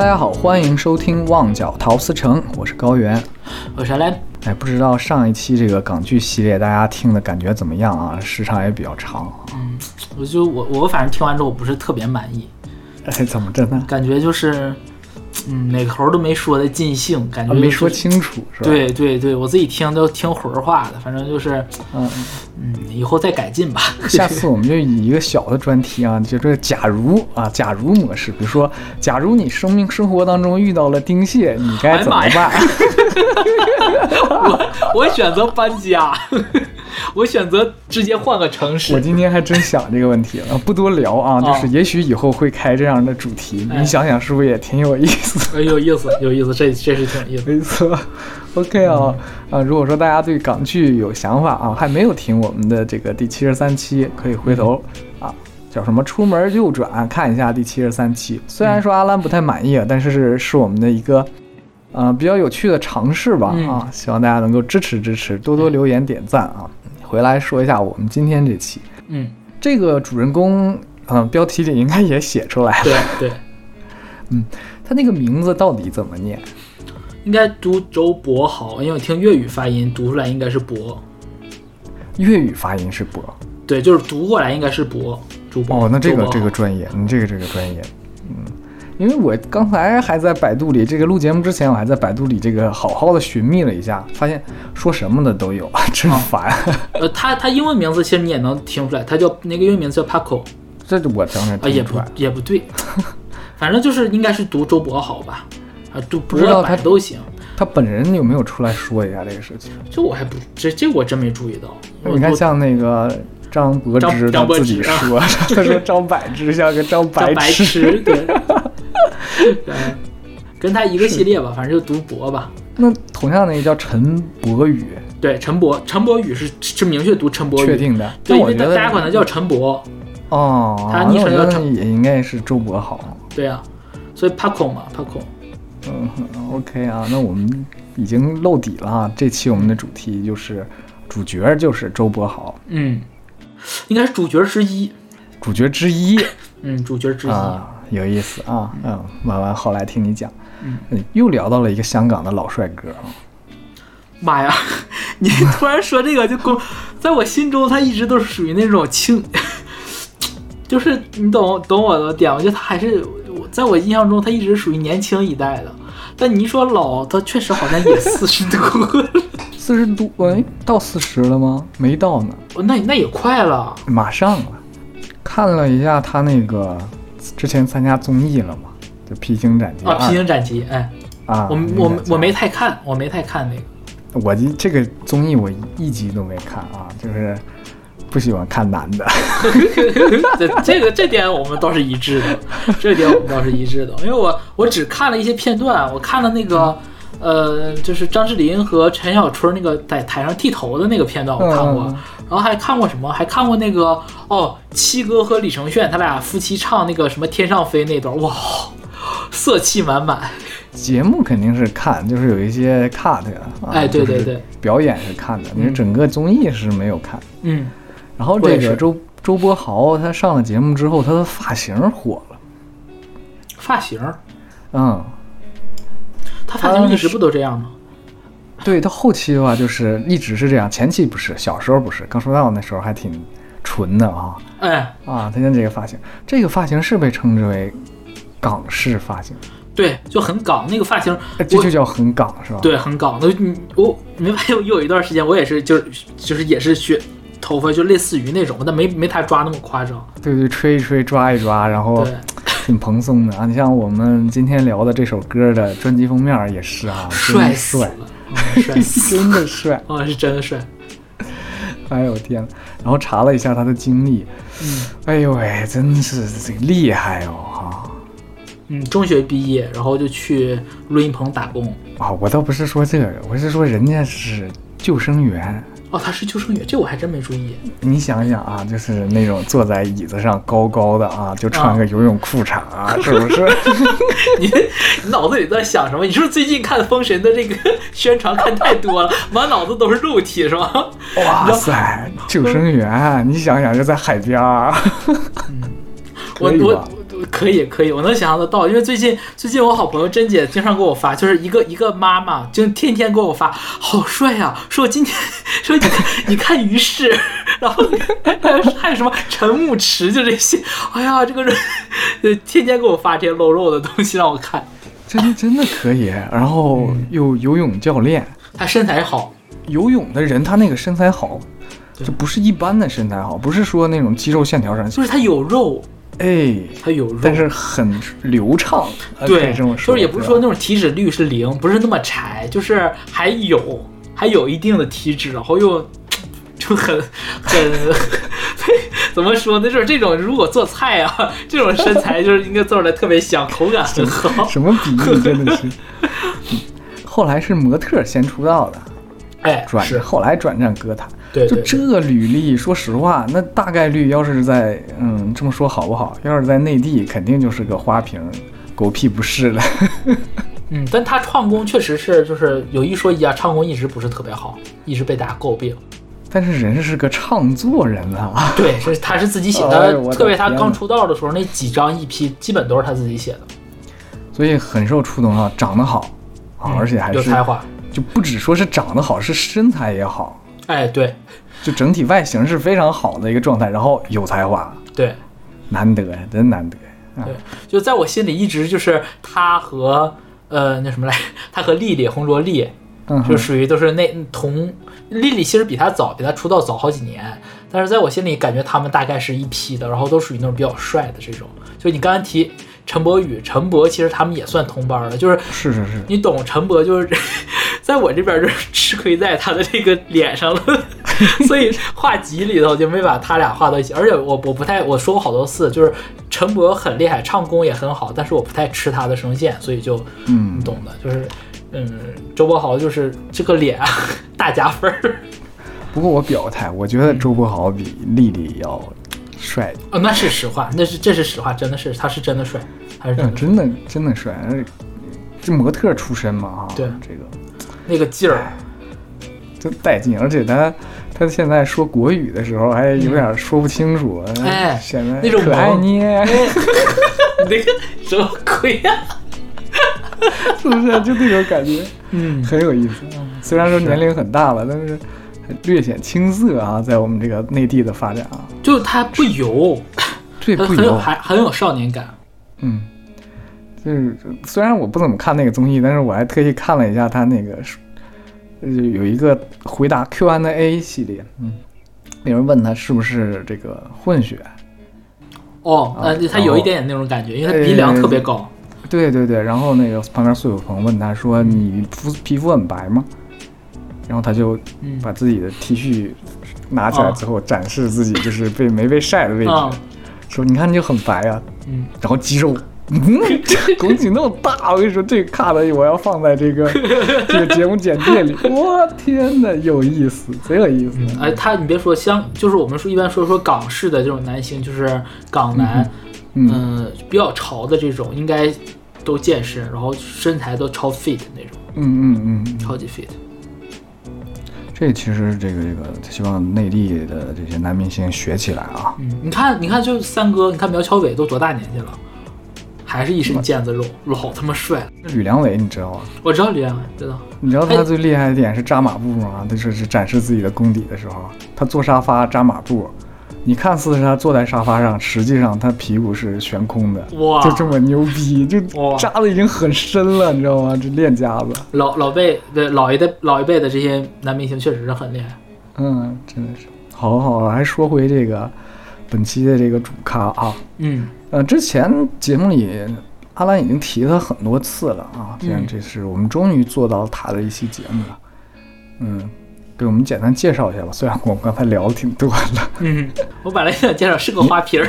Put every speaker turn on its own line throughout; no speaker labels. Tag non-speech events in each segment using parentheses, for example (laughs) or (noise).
大家好，欢迎收听《旺角陶瓷城》，我是高原。
我是来，
哎，不知道上一期这个港剧系列大家听的感觉怎么样啊？时长也比较长。
嗯，我就我我反正听完之后不是特别满意，(laughs)
哎，怎么着呢？
感觉就是，嗯，哪个头都没说的尽兴，感觉、
啊，没说。清楚是吧？，
对对对，我自己听都听魂儿话的，反正就是，
嗯，
嗯，以后再改进吧。(laughs)
下次我们就以一个小的专题啊，就这个假如啊，假如模式，比如说，假如你生命生活当中遇到了丁蟹，你该怎么办？(laughs)
我我选择搬家，(laughs) 我选择直接换个城市我。
今天还真想这个问题了，不多聊啊，就是也许以后会开这样的主题，
哎
你想想是不是也挺有意思？(laughs)
哎，有意思，有意思，这这是挺有意思。
没错，OK 啊啊！如果说大家对港剧有想法啊，还没有听我们的这个第七十三期，可以回头啊，叫什么出门右转看一下第七十三期。虽然说阿兰不太满意啊，但是是是我们的一个呃比较有趣的尝试吧
嗯
啊，希望大家能够支持支持，多多留言点赞啊。回来说一下我们今天这期
嗯，
这个主人公，嗯、标题里应该也写出来了，
对对，(laughs) 嗯
他那个名字到底怎么念？
应该读周博豪，因为我听粤语发音读出来应该是博。
粤语发音是博。
对，就是读过来应该是博，主播。
哦，那这个这个专业，你这个这个专业，嗯，因为我刚才还在百度里，这个录节目之前，我还在百度里这个好好的寻觅了一下，发现说什么的都有，真烦。(laughs)
呃，他他英文名字其实你也能听出来，他叫那个英文名字叫 Paco
这我当然
啊，也不也不对，(laughs) 反正就是应该是读周柏豪吧，啊，读
不知道他
都行。
他本人有没有出来说一下这个事情？
这我还不这这我真没注意到。
你看，像那个张柏芝他自己说，(laughs) 他说张柏芝像个张
叫白
痴。
痴，对，(laughs) 对，跟他一个系列吧，(laughs) 反正就读博吧。
那同样那个叫陈博宇，
对，陈博陈博宇是是明确读陈博宇，
确定的。
对，因为
但我觉得
大大家管他叫陈博，
哦，
他
那我觉得
昵称叫陈
也应该是周柏豪。
对呀、所以 Paco 嘛，Paco，
嗯，OK 啊，那我们已经露底了啊。这期我们的主题就是主角就是周博豪，
嗯，应该是主角之一，
主角之一 (laughs)
嗯，主角之一，
啊，有意思啊。嗯，慢慢后来听你讲，
嗯
嗯，又聊到了一个香港的老帅哥啊。
妈呀，(laughs) 你突然说这个就公，在我心中他一直都是属于那种轻，(laughs) 就是你懂懂我的点我觉得他还是我在我印象中他一直属于年轻一代的，但你一说老，他确实好像也四十多了，(laughs)
四十多，哎，到四十了吗？没到呢，
那那也快了，
马上了。看了一下他那个之前参加综艺了嘛，就《披荆斩棘
啊，披荆斩棘，哎，
啊，
我我我没太看，我没太看那个。
我这这个综艺我一集都没看啊，就是不喜欢看男的。(laughs)
这这个这点我们倒是一致的，这点我们倒是一致的，因为我我只看了一些片段，我看了那个呃，就是张智霖和陈小春那个在台上剃头的那个片段，我看过，
嗯。
然后还看过什么？还看过那个哦，七哥和李承铉他俩夫妻唱那个什么《天上飞》那段，哇，色气满满。
节目肯定是看，就是有一些 cut 啊，
哎对对对。
表演是看的，你整个综艺是没有看。
嗯，
然后这个周周柏豪他上了节目之后，他的发型火了，
发型，
嗯，
他发型一直不都这样吗？
对他后期的话就是一直是这样，前期不是，小时候不是，刚出道那时候还挺纯的啊
哎，
啊，他现在这个发型，这个发型是被称之为港式发型，
对，就很港那个发型，
哎这就叫很港是吧？
对，很港。那你我你没发现，有一段时间我也是，就是就是也是学头发，就类似于那种，但没没他抓那么夸张。
对对，吹一吹，抓一抓，然后
对，
挺蓬松的啊。你像我们今天聊的这首歌的专辑封面也是啊，真
帅
帅真的帅。
啊，是真的帅。
哎呦天！然后查了一下他的经历，
嗯
哎呦喂，真是这个厉害哦哈！
嗯，中学毕业，然后就去录音棚打工。
啊，我倒不是说这个，我是说人家是救生员。
哦，他是救生员，这我还真没注意。
你想想啊，就是那种坐在椅子上高高的啊，就穿个游泳裤衩啊，是不是？
你 (laughs) 你脑子里在想什么？你是不是最近看《封神》的这个宣传看太多了，满脑子都是肉体是吧？
哇塞，救生员，你想想就在海边儿，
我我可以可以，我能想象得到，因为最近最近我好朋友珍姐经常给我发，就是一个一个妈妈就天天给我发，好帅呀、说今天 (laughs) 说你看你看于适，(laughs) 然后还有 (laughs) 还有什么陈牧驰，就这些，哎呀，这个人呃天天给我发这些露肉的东西让我看，
真真的可以。然后
嗯。
又游泳教练，
他身材好，
游泳的人他那个身材好，就不是一般的身材好，不是说那种肌肉线条上，
就是他有肉，
哎，
他有肉，
但是很流畅，
对，
这么说，
就是也不是说那种体脂率是零，不是那么柴，就是还有还有一定的体脂，然后又就很很 (laughs) (laughs) 怎么说呢？就是这种如果做菜啊，(laughs) 这种身材就是应该做出来特别香，口感很好。
什么比喻真的是。嗯后来是模特先出道的，
哎，
转
是，
后来转战歌坛。就
对对对
这履历，说实话，那大概率要是在嗯这么说好不好？要是在内地，肯定就是个花瓶，狗屁不是了。(laughs)
嗯，但他唱功确实是就是有一说一啊，唱功一直不是特别好，一直被大家诟病。
但是人是个唱作人啊，(laughs)
对，是他是自己写的，特别他刚出道的时候那几张 EP 基本都是他自己写的，
所以很受触动啊，长得好啊，
嗯
而且还是
有才华。
就不只说是长得好，是身材也好，
哎，对
就整体外形是非常好的一个状态，然后有才华，
对。
难得呀，真难得啊
对，就在我心里一直就是他和呃那什么来，他和丽丽红卓立
嗯，
就属于都是那同丽丽其实比他早，比他出道早好几年，但是在我心里感觉他们大概是一批的，然后都属于那种比较帅的这种。就你刚才提陈柏宇、陈柏，其实他们也算同班的，就是
是是是，
你懂陈柏，就是 (laughs) 在我这边就是吃亏在他的这个脸上了，(laughs) 所以画集里头就没把他俩画到一起。而且我我不太我说过好多次，就是陈柏很厉害，唱功也很好，但是我不太吃他的声线，所以就
嗯。
你懂的，就是嗯，周柏豪就是这个脸啊 (laughs) 大加分儿。
不过我表态，我觉得周柏豪比丽丽要帅，
哦，那是实话，那是这是实话，真的是他是真的帅，他是真
嗯，
的帅
真的真的帅，这模特出身嘛哈，
对
这个
那个劲儿。
真带劲，而且他他现在说国语的时候还有点说不清楚，
哎
显得
那种
可爱
萌
捏，(laughs)
那个什么鬼呀、(laughs)
是不是？就那种感觉，
嗯，
很有意思。虽然说年龄很大了，但是略显青涩啊，在我们这个内地的发展啊，
就是他不油，(laughs)
对不油，
还很有少年感。
嗯，就是虽然我不怎么看那个综艺，但是我还特意看了一下他那个，呃，有一个回答 Q&A 系列，嗯，有人问他是不是这个混血，
哦，呃，他有一点点那种感觉，因为他鼻梁特别高。
对对对，然后那个旁边苏有朋问他说：“你肤皮肤很白吗？”然后他就
嗯
把自己的 T 恤拿起来之后展示自己就是被没被晒的位置，
啊，
说：“你看你就很白啊。
嗯，”
然后肌肉，嗯，(laughs) 拱起那么大，我跟你说这个卡的我要放在这个 (laughs) 这个节目简介里。我天哪，有意思，贼有意思。
哎，他你别说，像就是我们说一般说说港式的这种男星，就是港男，
嗯
嗯、比较潮的这种，应该都健身，然后身材都超 fit 那种，
嗯嗯嗯嗯，
超级 fit。
这其实这个这个希望内地的这些男明星学起来啊。
嗯，你看，你看，就三哥，你看苗侨伟都多大年纪了，还是一身腱子肉，老他妈帅了。
吕良伟你知道吗？
我知道吕良伟，知道。
你知道他最厉害的点是扎马步吗？他就是展示自己的功底的时候，他坐沙发扎马步，你看似是他坐在沙发上，实际上他屁股是悬空的，
哇。
就这么牛逼，就扎的已经很深了，你知道吗？这练家子，
老老辈对老一代老一辈的这些男明星确实是很厉害。
嗯，真的是。好好，还说回这个本期的这个主咖啊，
嗯。
呃，之前节目里阿兰已经提他很多次了啊，既然
嗯。
这是我们终于做到他的一期节目了，嗯，给我们简单介绍一下吧。虽然我们刚才聊的挺多的，
嗯，我本来想介绍是个花瓶儿。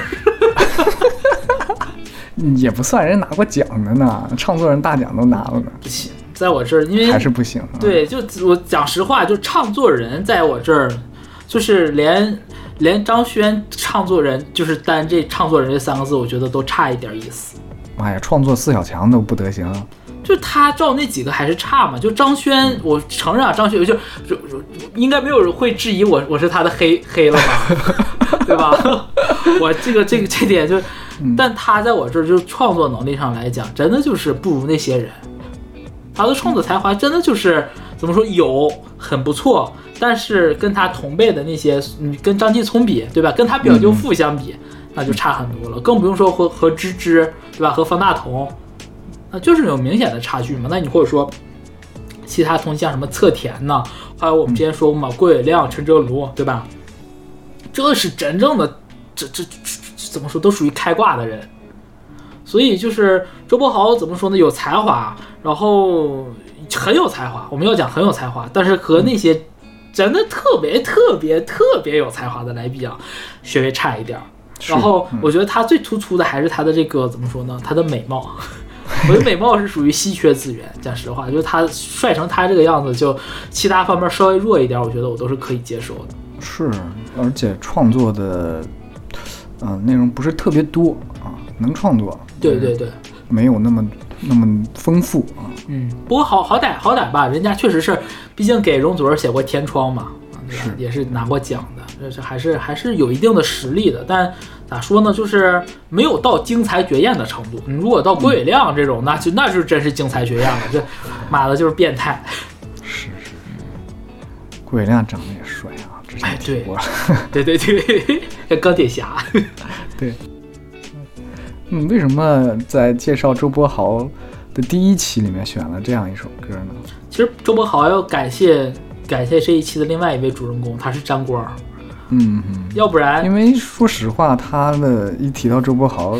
(laughs)
也不算人拿过奖的呢，唱作人大奖都拿了呢，
不行，在我这儿，因为
还是不行、啊。，
对，就我讲实话，就唱作人在我这儿，就是连连张轩唱作人，就是单这唱作人这三个字，我觉得都差一点意思。
妈呀，创作四小强都不得行，
就他照那几个还是差嘛。就张轩，我承认啊，张轩就就就应该没有人会质疑我我是他的黑黑了吧，(laughs) 对吧？我这个这个这点就
嗯
但他在我这儿就创作能力上来讲，真的就是不如那些人。他的创作才华真的就是怎么说有很不错，但是跟他同辈的那些，嗯，跟张继聪比，对吧？跟他表舅父相比，那就差很多了。更不用说和和芝芝，对吧？和方大同，那就是有明显的差距嘛。那你或者说其他同像什么侧田呢，还有我们之前说过嘛，郭伟亮、陈哲卢，对吧？这是真正的，这这这这怎么说都属于开挂的人。所以就是周柏豪怎么说呢？有才华，然后很有才华。我们要讲很有才华，但是和那些真的特别特别特别有才华的来比啊，稍微差一点儿。然后
嗯
我觉得他最突出的还是他的这个怎么说呢？他的美貌。(laughs) 我觉得美貌是属于稀缺资源，讲实话，就是他帅成他这个样子，就其他方面稍微弱一点，我觉得我都是可以接受的。
是，而且创作的，嗯、内容不是特别多啊，能创作，
对对对，
没有那么那么丰富啊。
嗯，不过好好歹好歹吧，人家确实是，毕竟给容祖儿写过《天窗》嘛，啊，对吧？也是拿过奖的，这是还是还是有一定的实力的。但咋说呢，就是没有到精彩绝艳的程度。你如果到郭伟亮这种，那就那就真是精彩绝艳了，这妈的就是变态。
是是，郭伟亮长得也帅啊，之
哎对。对对对，这钢铁侠。(laughs)
对，嗯，为什么在介绍周柏豪的第一期里面选了这样一首歌呢？
其实周柏豪要感谢感谢这一期的另外一位主人公，他是张光儿，
嗯嗯，
要不然
因为说实话，他的一提到周柏豪，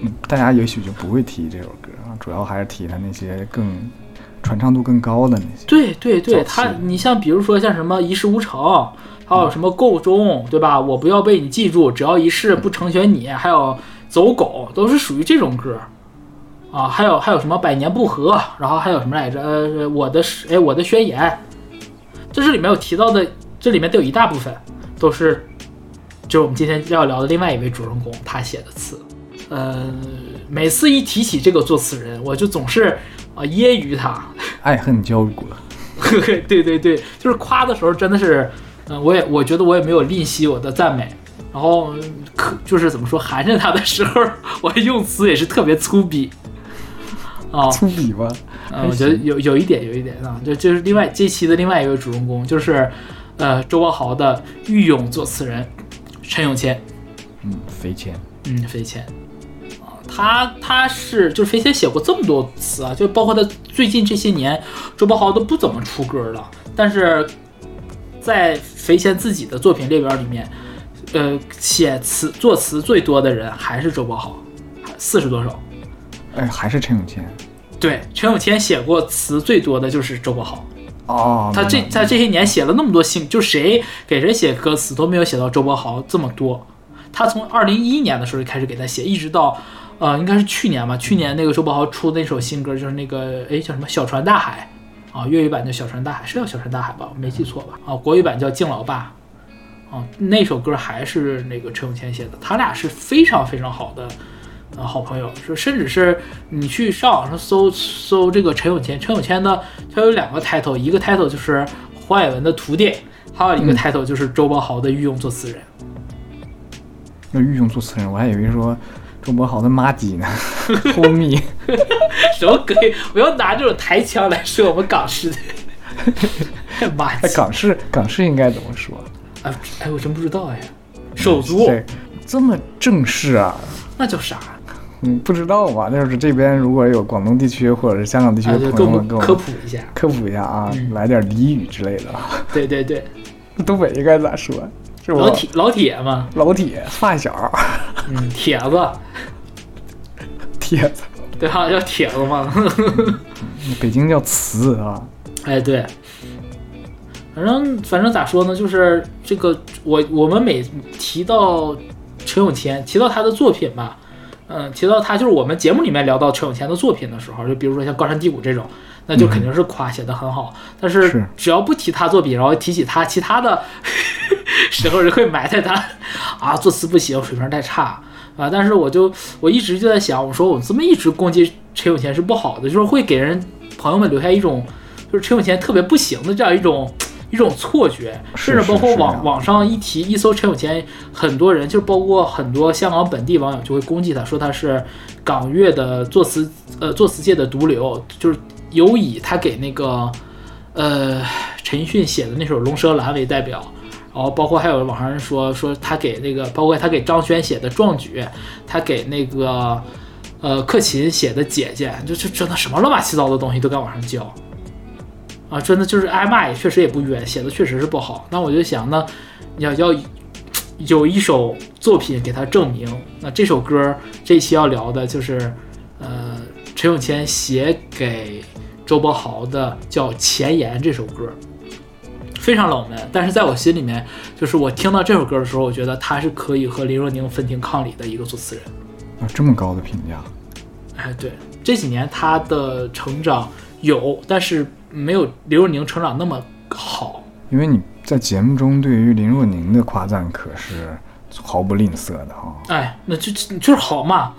嗯，大家也许就不会提这首歌啊，主要还是提他那些更传唱度更高的那些。
对对对，他你像比如说像什么一事无成，还有什么够钟，对吧？我不要被你记住，只要一世不成全你，还有走狗，都是属于这种歌。啊，还有还有什么百年不和，然后还有什么来着？呃，我的是哎，我的宣言，这是里面有提到的，这里面都有一大部分都是，就是我们今天要聊的另外一位主人公他写的词。呃，每次一提起这个作词人，我就总是啊揶揄他，
爱恨交裹，(laughs)
对对对，就是夸的时候真的是，嗯、我也我觉得我也没有吝惜我的赞美，然后嗯可就是怎么说含着他的时候，(laughs) 我用词也是特别粗鄙，啊、
粗鄙吧？
嗯，我觉得有有一点有一点啊，就就是另外这期的另外一位主人公就是，呃，周柏豪的御用作词人陈永谦，
嗯，肥谦，
嗯，肥谦。啊，他他是就是飞谦写过这么多词啊，就包括他最近这些年，周柏豪都不怎么出歌了，但是在肥谦自己的作品列表里面，呃，写词作词最多的人还是周柏豪，四十多首。
哎，还是陈永谦。
对，陈永谦写过词最多的就是周柏豪，
哦，
他这
那
在这些年写了那么多新，就谁给谁写歌词都没有写到周柏豪这么多。他从二零一一年的时候就开始给他写，一直到呃应该是去年吧，去年那个周柏豪出的那首新歌就是那个哎叫什么小船大海啊，粤语版叫小船大海，是叫小船大海吧？我没记错吧？啊，国语版叫敬老爸啊，那首歌还是那个陈永谦写的，他俩是非常非常好的。呃，好朋友，说甚至是你去上网上搜搜这个陈永谦，陈永谦呢，他有两个 title，一个 title 就是黄伟文的徒弟，还有一个
嗯
title 就是周柏豪的御用作词人。
那御用作词人，我还以为说周柏豪的妈鸡呢，homie。(laughs)
什么鬼？不要拿这种台腔来说我们港式的。(laughs) 妈
哎，
鸡！
港式港式应该怎么说？
哎哎，我真不知道哎。手足
这这么正式啊？
那叫啥？
嗯，不知道吧？就是这边如果有广东地区或者是香港地区
啊，
的朋友们，给我
们科普一下。
科普一下啊，
嗯
来点俚语之类的。
对对对，(laughs)
东北应该咋说？是
老铁老铁嘛，
老铁发小
嗯，铁子，
铁子，
对吧？叫铁子嘛。(laughs)
北京叫词啊。
哎，对，反正反正咋说呢，就是这个我我们每提到陈永谦，提到他的作品吧，嗯，提到他就是我们节目里面聊到陈永谦的作品的时候，就比如说像《高山低谷》这种，那就肯定是夸写的很好。但是
是
只要不提他作品，然后提起他其他的 (laughs) 时候，就会埋汰他啊，作词不行，水平太差。啊！但是我就我一直就在想，我说我这么一直攻击陈永谦是不好的，就是会给人朋友们留下一种就是陈永谦特别不行的这样一种一种错觉，甚至包括网网上一提一搜陈有钱，很多人就包括很多香港本地网友就会攻击他，说他是港乐的作词呃作词界的毒瘤，就是尤以他给那个呃陈奕迅写的那首《龙舌兰》为代表。然后包括还有网上人说说他给那个，包括他给张轩写的《壮举》，他给那个呃克勤写的《姐姐》，就就真的什么乱七八糟的东西都敢往上交，啊，真的就是挨骂也确实也不冤，写的确实是不好。那我就想，那要要有一首作品给他证明。那这首歌这一期要聊的就是呃陈永谦写给周柏豪的叫《前言》这首歌。非常冷门，但是在我心里面，就是我听到这首歌的时候，我觉得他是可以和林若宁分庭抗礼的一个作词人
啊，这么高的评价。
哎，对，这几年他的成长有，但是没有林若宁成长那么好。
因为你在节目中对于林若宁的夸赞可是毫不吝啬的哈。
哎，那就就是好嘛。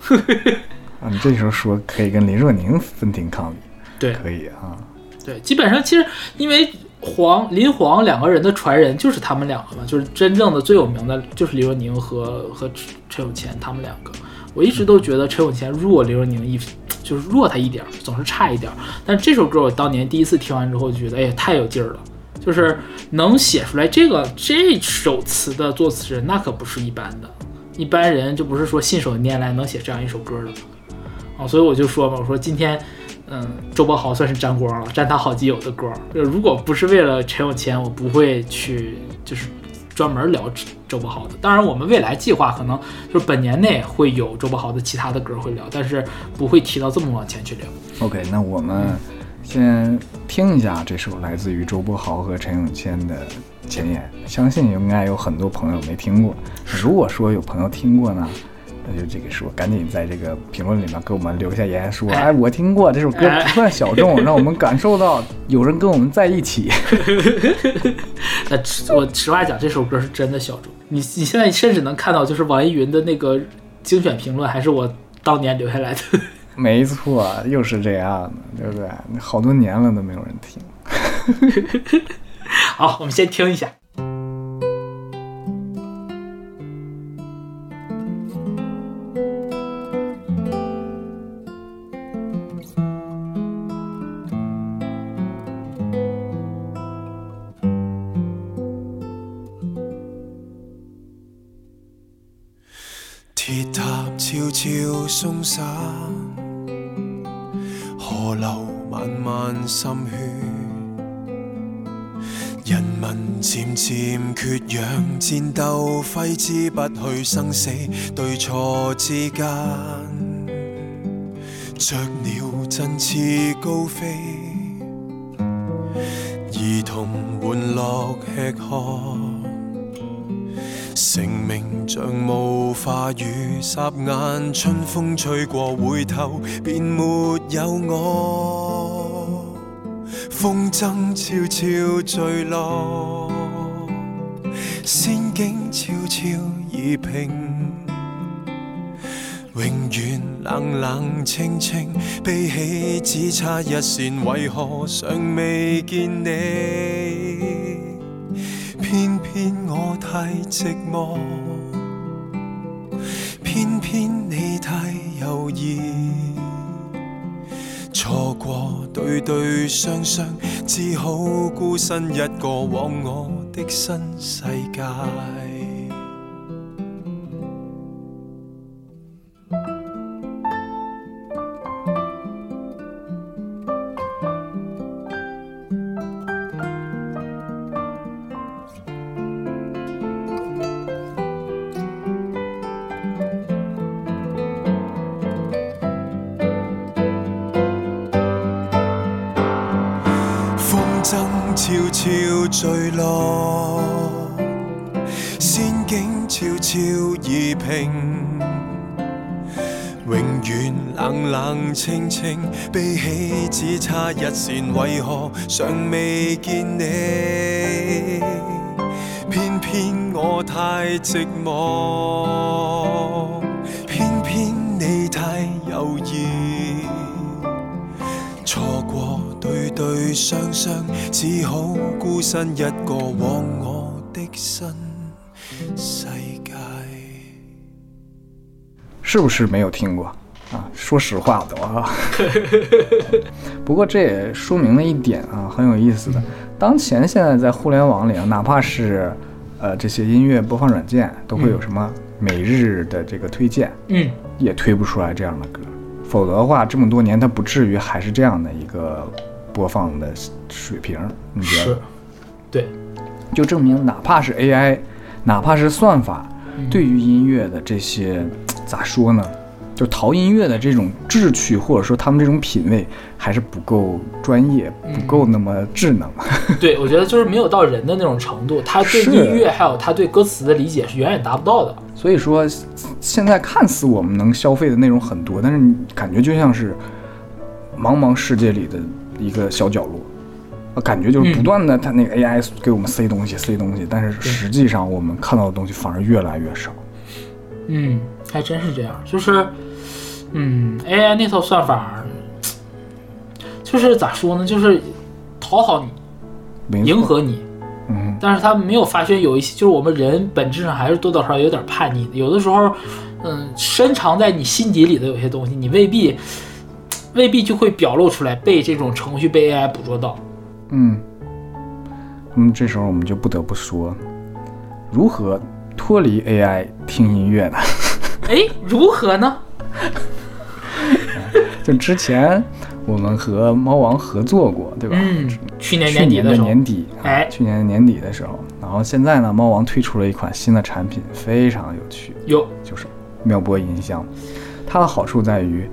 (laughs)
啊，你这时候说可以跟林若宁分庭抗礼，
对，
可以啊。
对，基本上其实因为。黄林黄两个人的传人就是他们两个嘛，就是真正的最有名的，就是林若宁和和陈永乾他们两个。我一直都觉得陈永乾弱林若宁一，就是弱他一点，总是差一点。但这首歌我当年第一次听完之后就觉得，哎呀，太有劲儿了，就是能写出来这个这首词的作词人那可不是一般的，一般人就不是说信手拈来能写这样一首歌的。啊，所以我就说嘛，我说今天。嗯，周柏豪算是沾光了，沾他好基友的光。就如果不是为了陈永谦，我不会去就是专门聊周柏豪的。当然，我们未来计划可能就是本年内会有周柏豪的其他的歌会聊，但是不会提到这么往前去聊。
OK，那我们先听一下这首来自于周柏豪和陈永谦的前言，相信应该有很多朋友没听过。如果说有朋友听过呢？那就这个说，赶紧在这个评论里面给我们留下言，说，哎，我听过这首歌，不算小众，(laughs) 让我们感受到有人跟我们在一起。(laughs)
那我实话讲，这首歌是真的小众。你你现在甚至能看到，就是网易云的那个精选评论，还是我当年留下来的。(laughs)
没错，又是这样的，对不对？好多年了都没有人
听。好，我们先听一下。
心血，人民渐渐缺氧，战斗挥之不去，生死对错之间，雀鸟振翅高飞，儿童玩乐吃喝。成名像雾化雨，霎眼春风吹过，回头便没有我。风筝悄悄坠落，仙境悄悄移平，永远冷冷清清，悲喜只差一线，为何尚未见你？偏偏我太寂寞，偏偏你太犹豫，错过对对双双，只好孤身一个往我的新世界。清清悲喜只差一线，为何尚未见你？偏偏我太寂寞，偏偏你太犹豫，错过对对。雙雙，只好孤身一個往我的新世界。
是不是没有听过？说实话的啊。(laughs) 不过这也说明了一点啊，很有意思的。当前现在在互联网里啊，哪怕是呃这些音乐播放软件，都会有什么每日的这个推荐，
嗯，
也推不出来这样的歌。否则的话，这么多年它不至于还是这样的一个播放的水平。你觉
是
得？，
对，
就证明哪怕是 AI，哪怕是算法，对于音乐的这些咋说呢？就淘音乐的这种志趣，或者说他们这种品味，还是不够专业，不够那么智能。(laughs)
对，我觉得就是没有到人的那种程度，他对音乐还有他对歌词的理解是远远达不到的。
所以说，现在看似我们能消费的内容很多，但是你感觉就像是茫茫世界里的一个小角落，呃感觉就是不断的它那个 AI 给我们塞东西塞东西，但是实际上我们看到的东西反而越来越少。
嗯，还真是这样，就是，嗯，AI 那套算法，就是咋说呢，就是讨好你，迎合你，
嗯，
但是他没有发现有一些，就是我们人本质上还是多多少少有点叛逆的。有的时候，嗯，深藏在你心底里的有些东西，你未必未必就会表露出来，被这种程序被 AI 捕捉到。
嗯，那么这时候我们就不得不说，如何脱离 AI 听音乐呢？(laughs)
哎，如何呢？(laughs)
就之前我们和猫王合作过，对吧？
嗯，去年
年
底的时候，
年底，啊
哎
去年的年底的时候，然后现在呢，猫王推出了一款新的产品，非常有趣，
有
就是妙播音箱。它的好处在于，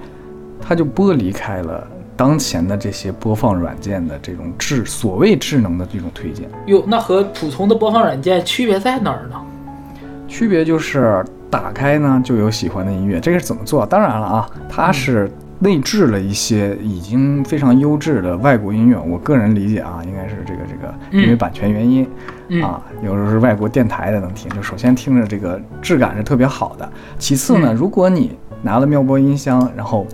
它就剥离开了当前的这些播放软件的这种智所谓智能的这种推荐，
哟，那和普通的播放软件区别在哪儿呢？
区别就是打开呢就有喜欢的音乐，这个是怎么做？当然了啊，它是内置了一些已经非常优质的外国音乐。我个人理解啊，应该是这个这个，因为
嗯
版权原因、
嗯
啊，有时候是外国电台的能听。就首先听着这个质感是特别好的，其次呢，
嗯
如果你拿了妙播音箱，然后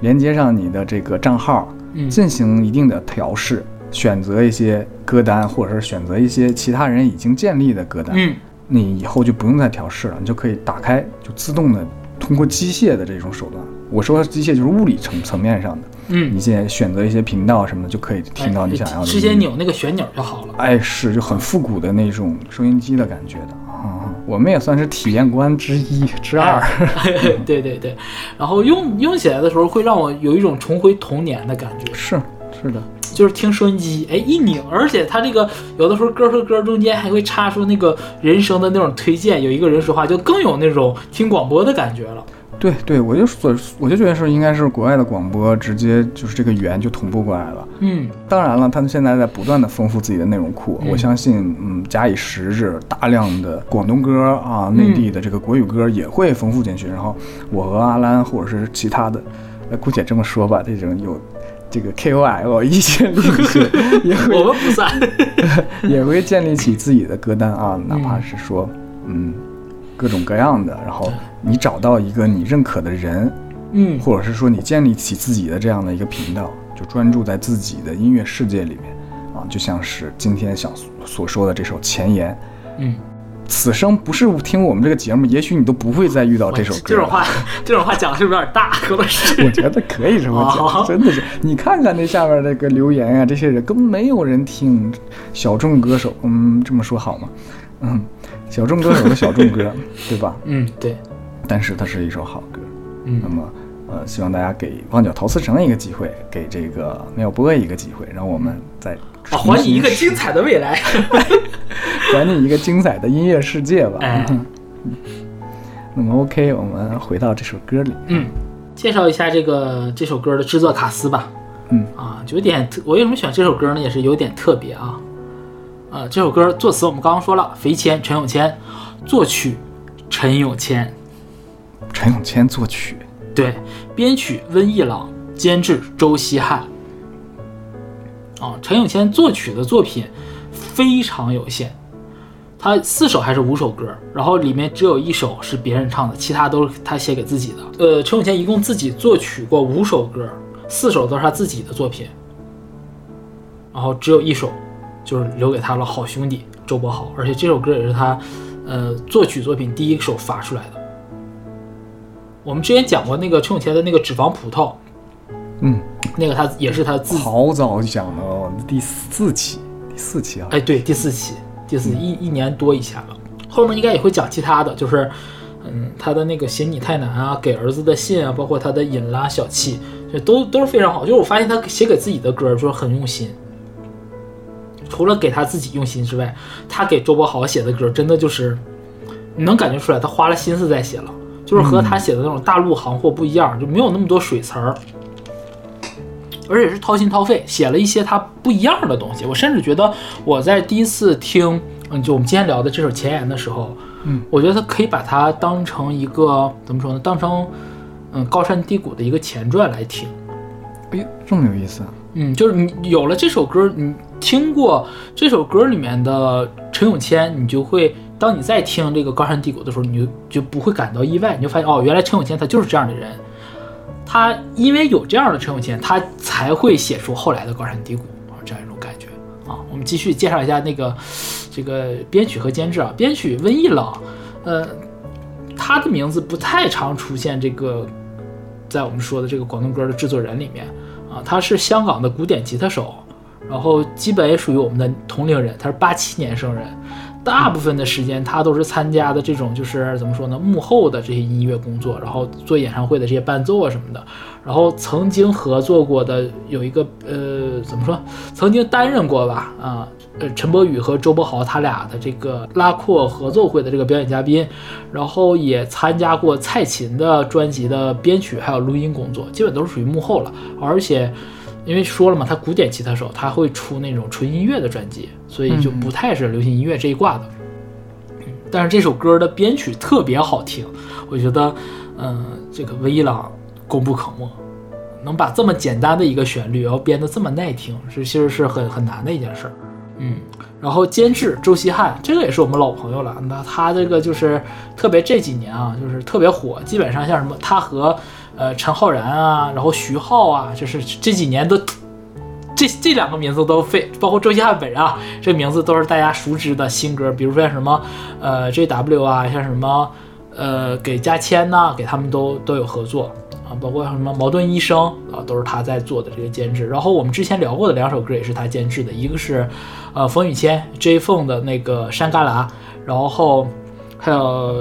连接上你的这个账号，
嗯
进行一定的调试，选择一些歌单，或者是选择一些其他人已经建立的歌单。
嗯
你以后就不用再调试了，你就可以打开，就自动的通过机械的这种手段。我说的机械就是物理层层面上的，
嗯
你，现在选择一些频道什么的，就可以听到你想要的。
直接。扭那个旋钮就好了。
哎，是就很复古的那种收音机的感觉的啊、我们也算是体验官之一之二。(laughs)
对对对，然后用用起来的时候会让我有一种重回童年的感觉，
是是的，
就是听收音机，哎一拧，而且它这个有的时候歌和歌中间还会插出那个人声的那种推荐，有一个人说话，就更有那种听广播的感觉了。
对对，我就所我就觉得是应该是国外的广播直接就是这个语言就同步过来了。
嗯
当然了，他们现在在不断的丰富自己的内容库，
嗯
我相信，嗯，假以时日，大量的广东歌啊，内地的这个国语歌也会丰富进去。然后我和阿兰或者是其他的，呃，姑且这么说吧，这种有这个 KOL 意见领袖也会
我们不算。(laughs)
也会建立起自己的歌单啊，哪怕是说，嗯，各种各样的。然后你找到一个你认可的人，
嗯
或者是说你建立起自己的这样的一个频道，就专注在自己的音乐世界里面啊，就像是今天想所说的这首《前言》。
嗯，
此生不是听我们这个节目，也许你都不会再遇到这首歌。
这种话，(laughs) 这种话讲的是不是有点大？何老师？
我觉得可以这么讲，
哦
真的是。你看看那下面那个留言啊，这些人根本没有人听小众歌手，嗯，这么说好吗？嗯，小众歌手的小众歌，(laughs) 对吧？
嗯，对，
但是它是一首好歌。
嗯
那么，呃，希望大家给旺角陶瓷城一个机会，给这个妙波一个机会，让我们再
啊，还你一个精彩的未来。(laughs)
还你一个精彩的音乐世界吧。
哎
嗯 (laughs) 那么 OK，我们回到这首歌里。
嗯，介绍一下这个这首歌的制作卡司吧。
嗯
啊，有点特，我为什么选这首歌呢？也是有点特别啊。呃，这首歌作词我们刚刚说了，肥谦、陈永谦，作曲陈永谦，
陈永谦作曲，
对，编曲温一朗，监制周希汉。啊，陈永谦作曲的作品非常有限，他四首还是五首歌，然后里面只有一首是别人唱的，其他都是他写给自己的。呃，陈永谦一共自己作曲过五首歌，四首都是他自己的作品。然后只有一首，就是留给他了好兄弟周柏豪，而且这首歌也是他，呃，作曲作品第一首发出来的。我们之前讲过那个陈永谦的那个《脂肪葡萄》，
嗯，
那个他也是他自己，
好早讲的哦，第四期，第四期啊，
哎，对，第四期，第四期一一年多以前了，后面应该也会讲其他的，就是，嗯，他的那个嫌你太难啊，给儿子的信啊，包括他的引拉小气，这都都是非常好。就是我发现他写给自己的歌就是很用心，除了给他自己用心之外，他给周柏豪写的歌真的就是，你能感觉出来他花了心思在写了，就是和他写的那种大陆行货不一样，就没有那么多水词儿。而且是掏心掏肺写了一些他不一样的东西。我甚至觉得我在第一次听，嗯，就我们今天聊的这首《前言》的时候，
嗯，
我觉得他可以把它当成一个怎么说呢？当成嗯高山低谷的一个前传来听。
哎呦，这么有意思啊！
嗯，就是你有了这首歌，你听过这首歌里面的陈永谦，你就会当你再听这个高山低谷的时候，你就就不会感到意外，你就发现哦，原来陈永谦他就是这样的人。他因为有这样的陈永谦，他才会写出后来的高山低谷啊这样一种感觉啊。我们继续介绍一下那个这个编曲和监制啊，编曲温一朗，呃，他的名字不太常出现这个在我们说的这个广东歌的制作人里面啊，他是香港的古典吉他手，然后基本也属于我们的同龄人，他是八七年生人。大部分的时间，他都是参加的这种，就是怎么说呢，幕后的这些音乐工作，然后做演唱会的这些伴奏啊什么的。然后曾经合作过的有一个，呃，怎么说？曾经担任过吧，啊，呃，陈柏宇和周柏豪他俩的这个拉阔合奏会的这个表演嘉宾，然后也参加过蔡琴的专辑的编曲还有录音工作，基本都是属于幕后了，而且。因为说了嘛，他古典吉他手，他会出那种纯音乐的专辑，所以就不太是流行音乐这一挂的。但是这首歌的编曲特别好听，我觉得，嗯、这个威一朗功不可没，能把这么简单的一个旋律，然后编得这么耐听，是其实是很很难的一件事儿。嗯，然后监制周希汉，这个也是我们老朋友了。那他这个就是特别这几年啊，就是特别火，基本上像什么他和呃陈浩然啊，然后徐浩啊，就是这几年都这这两个名字都非，包括周希汉本人啊，这名字都是大家熟知的新歌，比如说像什么呃 JW 啊，像什么呃给加谦呐、给他们都都有合作。啊，包括像什么矛盾医生啊，都是他在做的这个监制。然后我们之前聊过的两首歌也是他监制的，一个是呃冯雨谦 J 凤的那个山旮旯，然后还有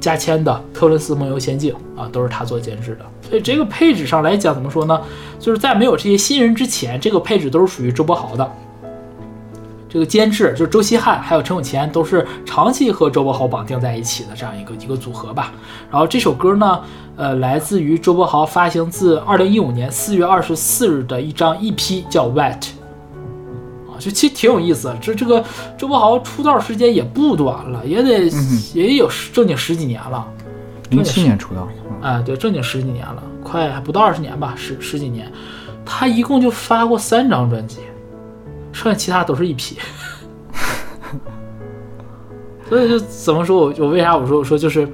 嘉谦的特伦斯梦游仙境啊，都是他做监制的。所以这个配置上来讲，怎么说呢？就是在没有这些新人之前，这个配置都是属于周柏豪的。这个监制就是周希汉，还有陈永乾，都是长期和周柏豪绑定在一起的这样一个一个组合吧。然后这首歌呢，呃，来自于周柏豪发行自二零一五年四月二十四日的一张 EP，叫《Wet》。啊，就其实挺有意思。这这个周柏豪出道时间也不短了，也得、也有正经十几年了。
零七年出道，嗯
啊，对，正经十几年了，快还不到二十年吧，十十几年。他一共就发过三张专辑，剩下其他都是一批。(laughs) 所以就怎么说，我我为啥我说我说就是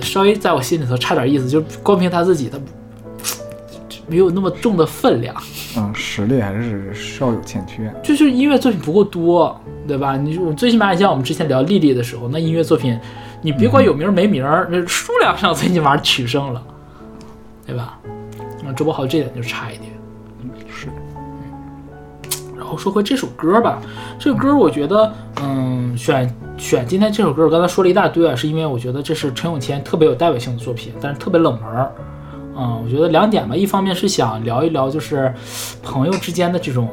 稍微在我心里头差点意思，就是光凭他自己，他没有那么重的分量。
嗯，实力还是稍有欠缺。
就是音乐作品不够多，对吧？你我最起码像我们之前聊丽丽的时候，那音乐作品，你别管有名儿没名儿，那数量上最起码取胜了，对吧？那周柏豪这点就差一点。
是，
然后说回这首歌吧，这首歌我觉得，嗯，选选今天这首歌，我刚才说了一大堆啊，是因为我觉得这是陈永谦特别有代表性的作品，但是特别冷门儿。嗯，我觉得两点吧，一方面是想聊一聊，就是朋友之间的这种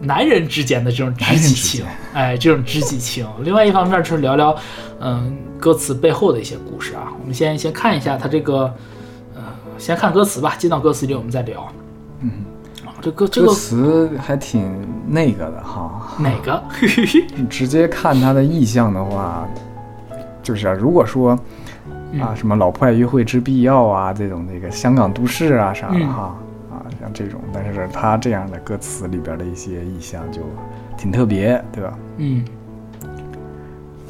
男人之间的这种知己情
间，
哎，这种知己情。另外一方面就是聊聊，嗯，歌词背后的一些故事啊。我们先先看一下他这个，呃，先看歌词吧，进到歌词里我们再聊。
嗯，
啊，这歌这
歌
个
词还挺那个的哈。
哪个？
你 (laughs) 直接看他的意象的话，就是啊，如果说
嗯
啊什么老破爱约会之必要啊这种那个香港都市啊啥的
嗯。
哈啊像这种，但是他这样的歌词里边的一些意象就挺特别，对吧？
嗯，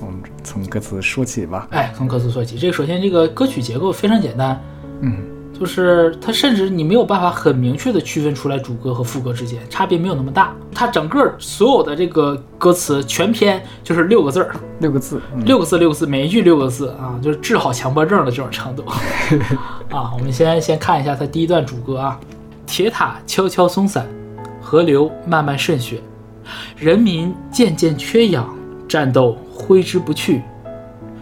我们从歌词说起吧。
哎，从歌词说起，这个首先这个歌曲结构非常简单，
嗯，
就是它甚至你没有办法很明确的区分出来主歌和副歌之间差别没有那么大。它整个所有的这个歌词全篇就是六个字儿，
六个字，嗯
六个字六个字，每一句六个字啊，就是治好强迫症的这种程度 (laughs) 啊。我们先先看一下它第一段主歌啊：铁塔悄悄松散，河流慢慢渗血，人民渐渐缺氧，战斗挥之不去，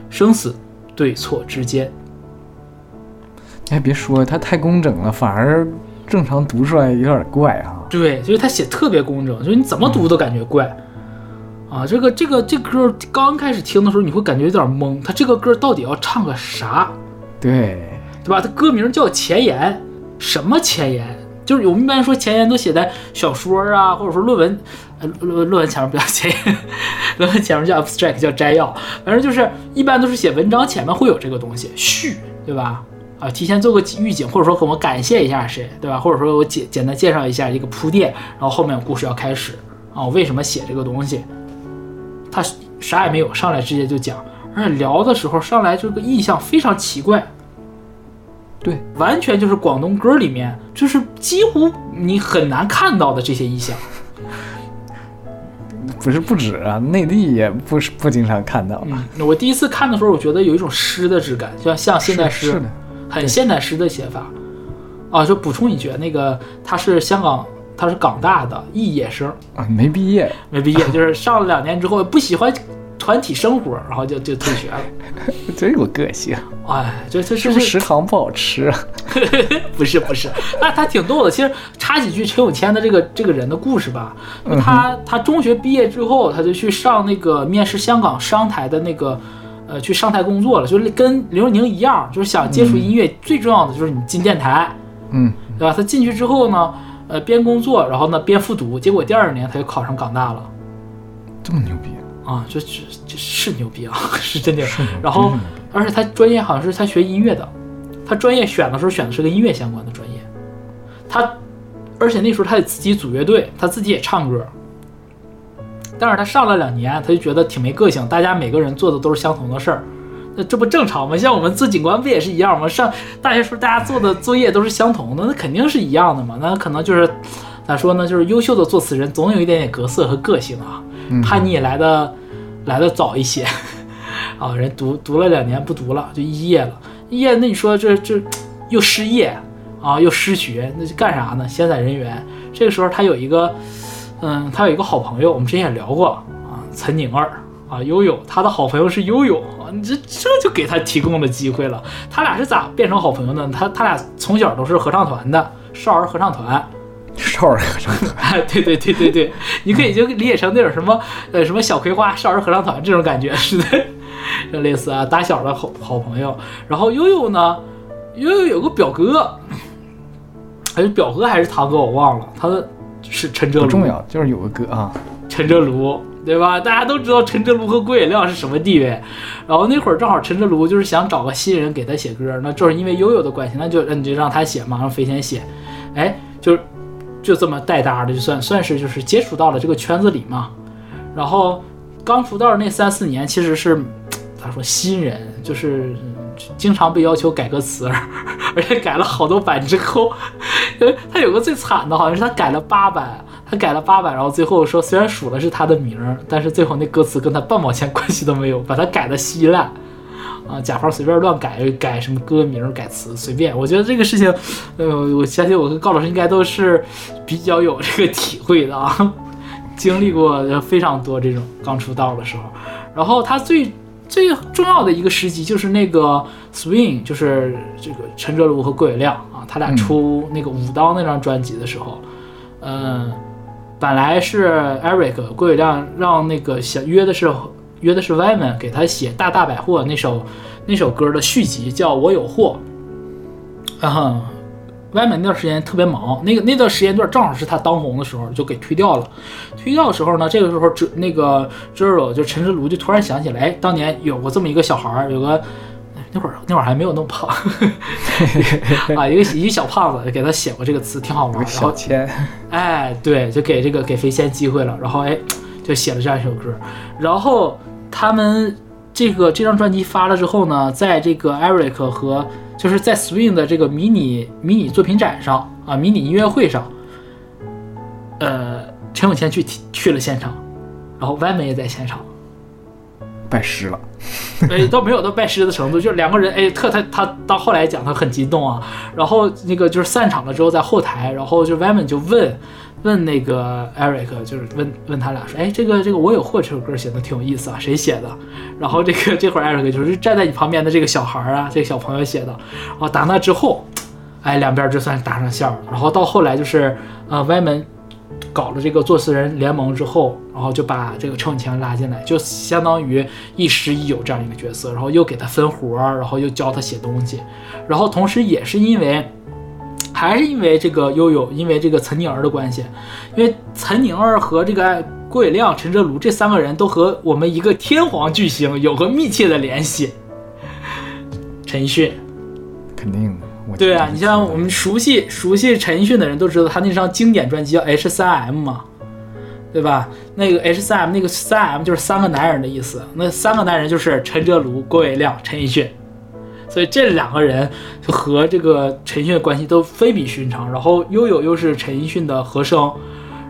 生死对错之间。
你还别说，它太工整了，反而正常读出来有点怪啊。
对，就是他写特别工整，就是你怎么读都感觉怪。啊，这个这个这歌刚开始听的时候，你会感觉有点懵，他这个歌到底要唱个啥？
对，
对吧？它歌名叫前言，什么前言？就是我们一般说前言都写在小说啊，或者说论文，呃，论论文前面不叫前言，(laughs) 论文前面叫 abstract，叫摘要。反正就是一般都是写文章前面会有这个东西，序，对吧？啊，提前做个预警，或者说我感谢一下谁，对吧？或者说我简简单介绍一下一个铺垫，然后后面故事要开始啊，我为什么写这个东西？他啥也没有，上来直接就讲，而且聊的时候上来这个意象非常奇怪。
对，
完全就是广东歌里面，就是几乎你很难看到的这些意象。(laughs)
不是不止啊，内地也不是不经常看到。
嗯，我第一次看的时候，我觉得有一种诗的质感，像像现代诗，
是的，
很现代诗的写法。啊，就补充一句，那个他是香港，他是港大的肄业生，
啊，没毕业，
没毕业，就是上了两年之后不喜欢团体生活，然后就就退学了。(laughs)
真有个性。
哎，这这
是不是食堂不好吃啊？(laughs)
不是不是，那他挺逗的。其实插几句陈永谦的这个这个人的故事吧。他他中学毕业之后，他就去上那个面试香港商台的那个，呃，去上台工作了。就是跟刘若宁一样，就是想接触音乐，最重要的就是你进电台，
嗯，
对吧？他进去之后呢，呃，边工作，然后呢边复读，结果第二年他就考上港大了。
这么牛逼
啊！这这这是牛逼啊，(laughs) 是真
牛逼
然后而且他专业好像是他学音乐的，他专业选的时候选的是跟音乐相关的专业。他，而且那时候他也自己组乐队，他自己也唱歌。但是他上了两年，他就觉得挺没个性，大家每个人做的都是相同的事儿，那这不正常吗？像我们做警官不也是一样吗？上大学时候大家做的作业都是相同的，那肯定是一样的嘛。那可能就是咋说呢？就是优秀的作词人总有一点点格色和个性啊。
嗯
叛逆来的来的早一些 (laughs) 啊，人读读了两年不读了，就肄业了。肄业，那你说这这又失业啊，又失学，那是干啥呢？闲散人员。这个时候他有一个，嗯，他有一个好朋友，我们之前也聊过啊，岑宁儿啊，悠悠，他的好朋友是悠悠啊，你这这就给他提供了机会了。他俩是咋变成好朋友的呢？他他俩从小都是合唱团的，少儿合唱团。(laughs)
少儿合唱团，(laughs)
哎，对对对对对，你可以就理解成那种什么呃什么小葵花少儿合唱团这种感觉似的，就 (laughs) 类似啊打小的好好朋友。然后悠悠呢，悠悠有个表哥，还是表哥还是堂哥我忘了，他的是陈哲庐，
不重要，就是有个歌啊。
陈哲卢。对吧？大家都知道陈哲卢和郭野亮是什么地位，然后那会儿正好陈哲卢就是想找个新人给他写歌，那就是因为悠悠的关系，那就那就让他写嘛，让飞天写，哎，就就这么带搭的，就算算是就是接触到了这个圈子里嘛。然后刚出道那三四年，其实是咋说新人，就是嗯经常被要求改歌词，(laughs) 而且改了好多版之后，(laughs) 他有个最惨的，好像是他改了八版，他改了八版，然后最后说虽然数的是他的名，但是最后那歌词跟他半毛钱关系都没有，把他改的稀烂。啊，甲方随便乱改，改什么歌名、改词，随便。我觉得这个事情，呃，我相信我跟高老师应该都是比较有这个体会的啊，经历过非常多这种刚出道的时候。然后他最最重要的一个时机就是那个 Swing，就是这个陈哲庐和郭伟亮啊，他俩出那个舞刀那张专辑的时候，嗯、本来是 Eric 郭伟亮让那个想约的是约的是 Wyman 给他写《大大百货》那首那首歌的续集，叫《我有货》。然后 Wyman 那段时间特别忙，那个那段时间段正好是他当红的时候，就给推掉了。推掉的时候呢，这个时候哲那个 Zero 就陈志庐就突然想起来，哎，当年有过这么一个小孩儿，有个哎那会儿那会儿还没有那么胖 (laughs) 啊，一个一个小胖子给他写过这个词，挺好玩
小千，
哎，对，就给这个给飞仙机会了，然后哎，就写了这样一首歌，然后他们这个这张专辑发了之后呢，在这个 Eric 和就是在 Swing 的这个迷你迷你作品展上啊，迷你音乐会上，呃，陈永谦去去了现场，然后 Wyman 也在现场。
拜师了，
哎，倒没有到拜师的程度，就两个人，哎，特他他到后来讲他很激动啊，然后那个就是散场了之后在后台，然后就 Wyman 就问问那个 Eric，就是问问他俩说，哎，这个这个我有货这首歌写的挺有意思啊，谁写的？然后这个这会儿 Eric 就是站在你旁边的这个小孩啊，这个小朋友写的，然后打那之后，哎，两边就算是搭上线了，然后到后来就是呃 Wyman。搞了这个作词人联盟之后，然后就把这个程永强拉进来，就相当于亦师亦友这样一个角色，然后又给他分活儿，然后又教他写东西，然后同时也是因为，还是因为这个悠悠，因为这个岑宁儿的关系，因为岑宁儿和这个郭伟亮、陈哲庐这三个人都和我们一个天皇巨星有个密切的联系，陈奕迅，
肯定的。我
对啊，你像我们熟悉熟悉陈奕迅的人都知道，他那张经典专辑叫 H 三 M 嘛，对吧？那个 H 三 M 那个三 M 就是三个男人的意思，那三个男人就是陈哲庐、郭伟亮、陈奕迅，所以这两个人和这个陈奕迅的关系都非比寻常。然后悠悠又是陈奕迅的和声，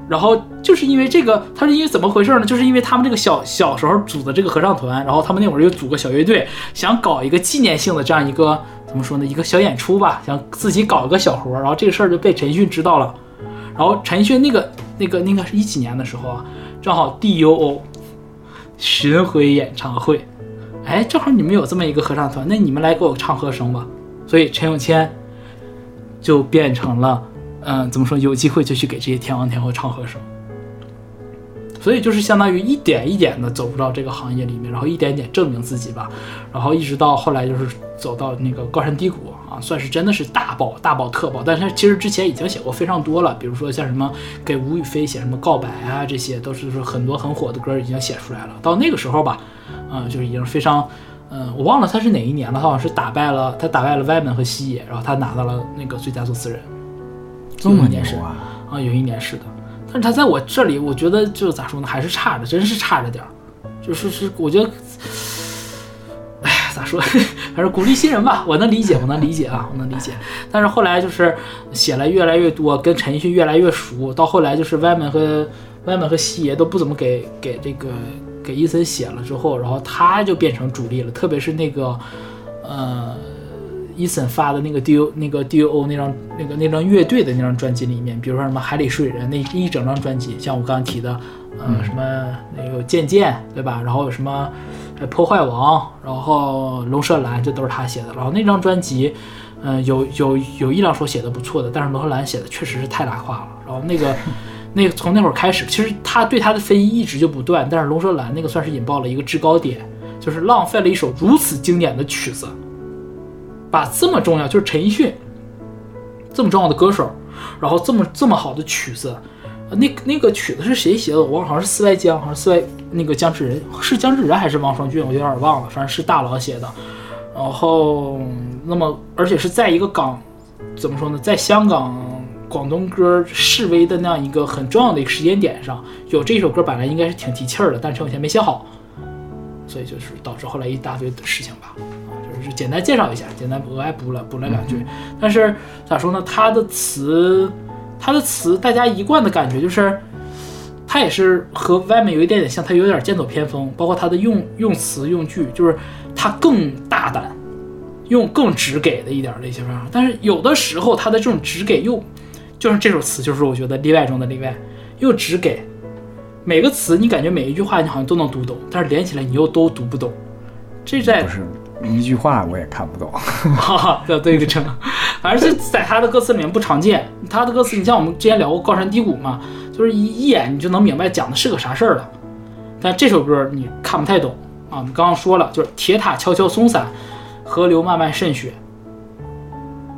然后就是因为这个，他是因为怎么回事呢？就是因为他们这个小小时候组的这个合唱团，然后他们那会儿又组个小乐队，想搞一个纪念性的这样一个怎么说呢，一个小演出吧，想自己搞一个小活儿，然后这个事儿就被陈奕迅知道了，然后陈奕迅那个那个那个是一几年的时候啊，正好 DUO 巡回演唱会，哎，正好你们有这么一个合唱团，那你们来给我唱和声吧，所以陈永谦就变成了，嗯、怎么说，有机会就去给这些天王天后唱和声。所以就是相当于一点一点的走入到这个行业里面，然后一点点证明自己吧，然后一直到后来就是走到那个高山低谷啊，算是真的是大爆大爆特爆。但是他其实之前已经写过非常多了，比如说像什么给吴雨霏写什么告白啊，这些都是说很多很火的歌已经写出来了。到那个时候吧，嗯、就是已经非常，嗯、我忘了他是哪一年了，他好像是打败了他打败了歪门和西野，然后他拿到了那个最佳作词人。
这么牛
有一年是
啊！
啊，有一年是的，但是他在我这里，我觉得就咋说呢，还是差着，真是差着点儿。就是是，我觉得，哎呀，咋说？反正鼓励新人吧，我能理解，我能理解啊，我能理解。但是后来就是写了越来越多，跟陈奕迅越来越熟，到后来就是歪门和歪门和西爷都不怎么给给这个给伊森写了之后，然后他就变成主力了，特别是那个呃。伊森发的那个 D O 那个 D O 那张那个那张乐队的那张专辑里面，比如说什么海里睡人那一整张专辑，像我刚刚提的，呃，什么那个渐渐对吧？然后有什么呃破坏王，然后龙舌兰，这都是他写的。然后那张专辑，嗯、有有有一两首写的不错的，但是龙舌兰写的确实是太拉胯了。然后那个 (laughs) 那个从那会儿开始，其实他对他的非议一直就不断，但是龙舌兰那个算是引爆了一个制高点，就是浪费了一首如此经典的曲子。把这么重要，就是陈奕迅这么重要的歌手，然后这么这么好的曲子，呃那那个曲子是谁写的？我忘了，好像是四外江，好像四外那个江志仁是江志仁还是王双俊，我有点忘了，反正是大佬写的。然后，那么而且是在一个港，怎么说呢，在香港广东歌示威的那样一个很重要的一个时间点上，有这首歌本来应该是挺提气儿的，但陈永谦没写好，所以就是导致后来一大堆的事情吧。啊，就是简单介绍一下，简单额外补了补了两句。但是咋说呢？他的词，他的词，大家一贯的感觉就是，他也是和外面有一点点像，他有点剑走偏锋，包括他的用用词用句，就是他更大胆，用更直给的一点儿的一些方法。但是有的时候他的这种直给又，就是这首词，就是我觉得例外中的例外，又直给。每个词你感觉每一句话你好像都能读懂，但是连起来你又都读不懂。这在
不是一句话我也看不懂。(laughs)
哈哈，要对个称，反正是在他的歌词里面不常见。他的歌词，你像我们之前聊过高山低谷嘛，就是一一眼你就能明白讲的是个啥事儿了。但这首歌你看不太懂啊。我们刚刚说了，就是铁塔悄悄松散，河流漫漫渗血。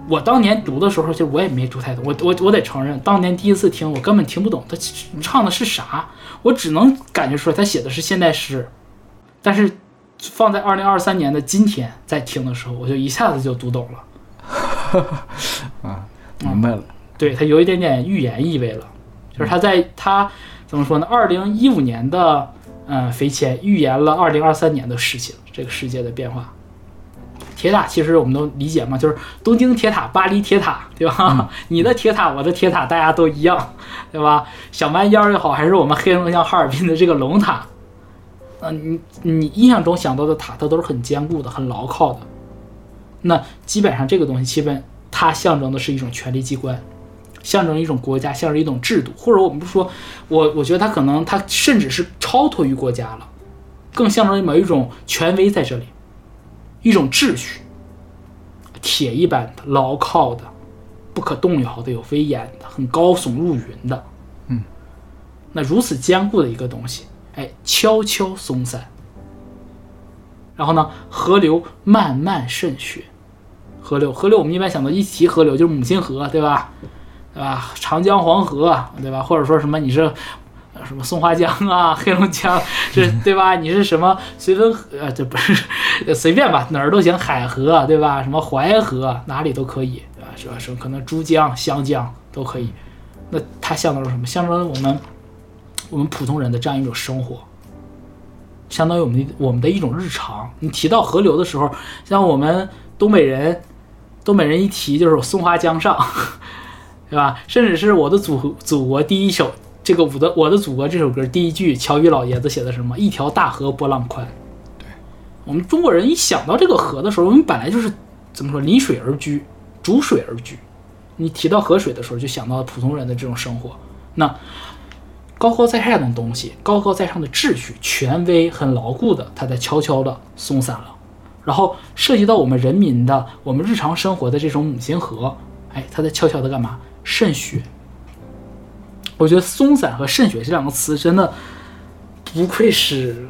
我当年读的时候，其实我也没读太懂。我我我得承认，当年第一次听，我根本听不懂他唱的是啥，我只能感觉出来他写的是现代诗，但是放在二零二三年的今天再听的时候，我就一下子就读懂了。(laughs)
明白了，
对他有一点点预言意味了，就是他在他怎么说呢？二零一五年的嗯，肥前预言了二零二三年的事情，这个世界的变化。铁塔其实我们都理解嘛，就是东京铁塔、巴黎铁塔，对吧？(laughs) 你的铁塔、我的铁塔，大家都一样，对吧？小蛮腰也好，还是我们黑龙江哈尔滨的这个龙塔，嗯、你你印象中想到的塔，它都是很坚固的、很牢靠的。那基本上这个东西，基本它象征的是一种权力机关，象征一种国家，象征一种制度，或者我们不说，我我觉得它可能它甚至是超脱于国家了，更象征某一种权威在这里，一种秩序，铁一般的、牢靠的、不可动摇的、有威严的、很高耸入云的。
嗯，
那如此坚固的一个东西，哎，悄悄松散。然后呢，河流慢慢渗血。河流，河流，我们一般想到一提河流就是母亲河，对吧？对吧？长江、黄河，对吧？或者说什么你是呃什么松花江啊、(laughs) 黑龙江，这对吧？你是什么绥芬河？呃，这不是 (laughs) 随便吧，哪儿都行，海河，对吧？什么淮河，哪里都可以，对吧？是吧？什么可能珠江、湘江都可以。那它象征着什么？象征着我们我们普通人的这样一种生活。相当于我们的我们的一种日常。你提到河流的时候，像我们东北人，东北人一提就是松花江上，(laughs) 对吧？甚至是我的祖祖国第一首这个我的我的祖国这首歌第一句，乔羽老爷子写的什么？一条大河波浪宽。
对，
我们中国人一想到这个河的时候，我们本来就是怎么说临水而居，逐水而居。你提到河水的时候，就想到普通人的这种生活。那高高在上的东西，高高在上的秩序、权威很牢固的，它在悄悄的松散了。然后涉及到我们人民的、我们日常生活的这种母亲河，哎，它在悄悄的干嘛？渗血。我觉得“松散”和“渗血”这两个词真的不愧是，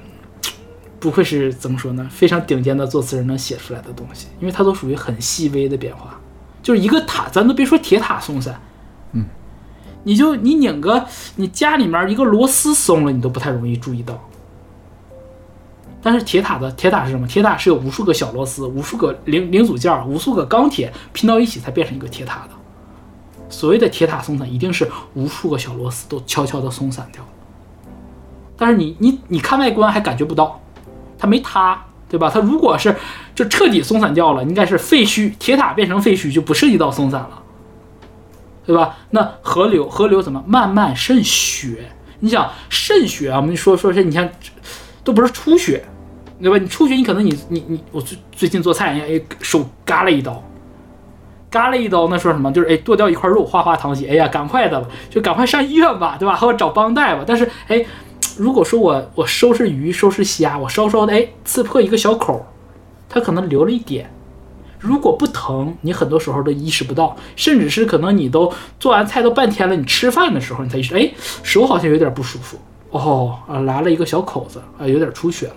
不愧是怎么说呢？非常顶尖的作词人能写出来的东西，因为它都属于很细微的变化。就是一个塔，咱都别说铁塔松散，嗯你就你拧个你家里面一个螺丝松了，你都不太容易注意到。但是铁塔的铁塔是什么？铁塔是有无数个小螺丝、无数个零零组件、无数个钢铁拼到一起才变成一个铁塔的。所谓的铁塔松散，一定是无数个小螺丝都悄悄的松散掉了。但是你你你看外观还感觉不到，它没塌，对吧？它如果是就彻底松散掉了，应该是废墟，铁塔变成废墟就不涉及到松散了。对吧？那河流，河流怎么慢慢渗血？你想渗血啊？我们说说是，你看，都不是出血，对吧？你出去，你可能你你你，我最最近做菜，哎，手嘎了一刀，嘎了一刀，那说什么？就是哎，剁掉一块肉，哗哗淌血，哎呀，赶快的，就赶快上医院吧，对吧？还要找帮带吧。但是哎，如果说我我收拾鱼，收拾虾，我稍稍的哎刺破一个小口，它可能流了一点。如果不疼，你很多时候都意识不到，甚至是可能你都做完菜都半天了，你吃饭的时候你才意识，哎，手好像有点不舒服，哦啊，来了一个小口子啊，有点出血了，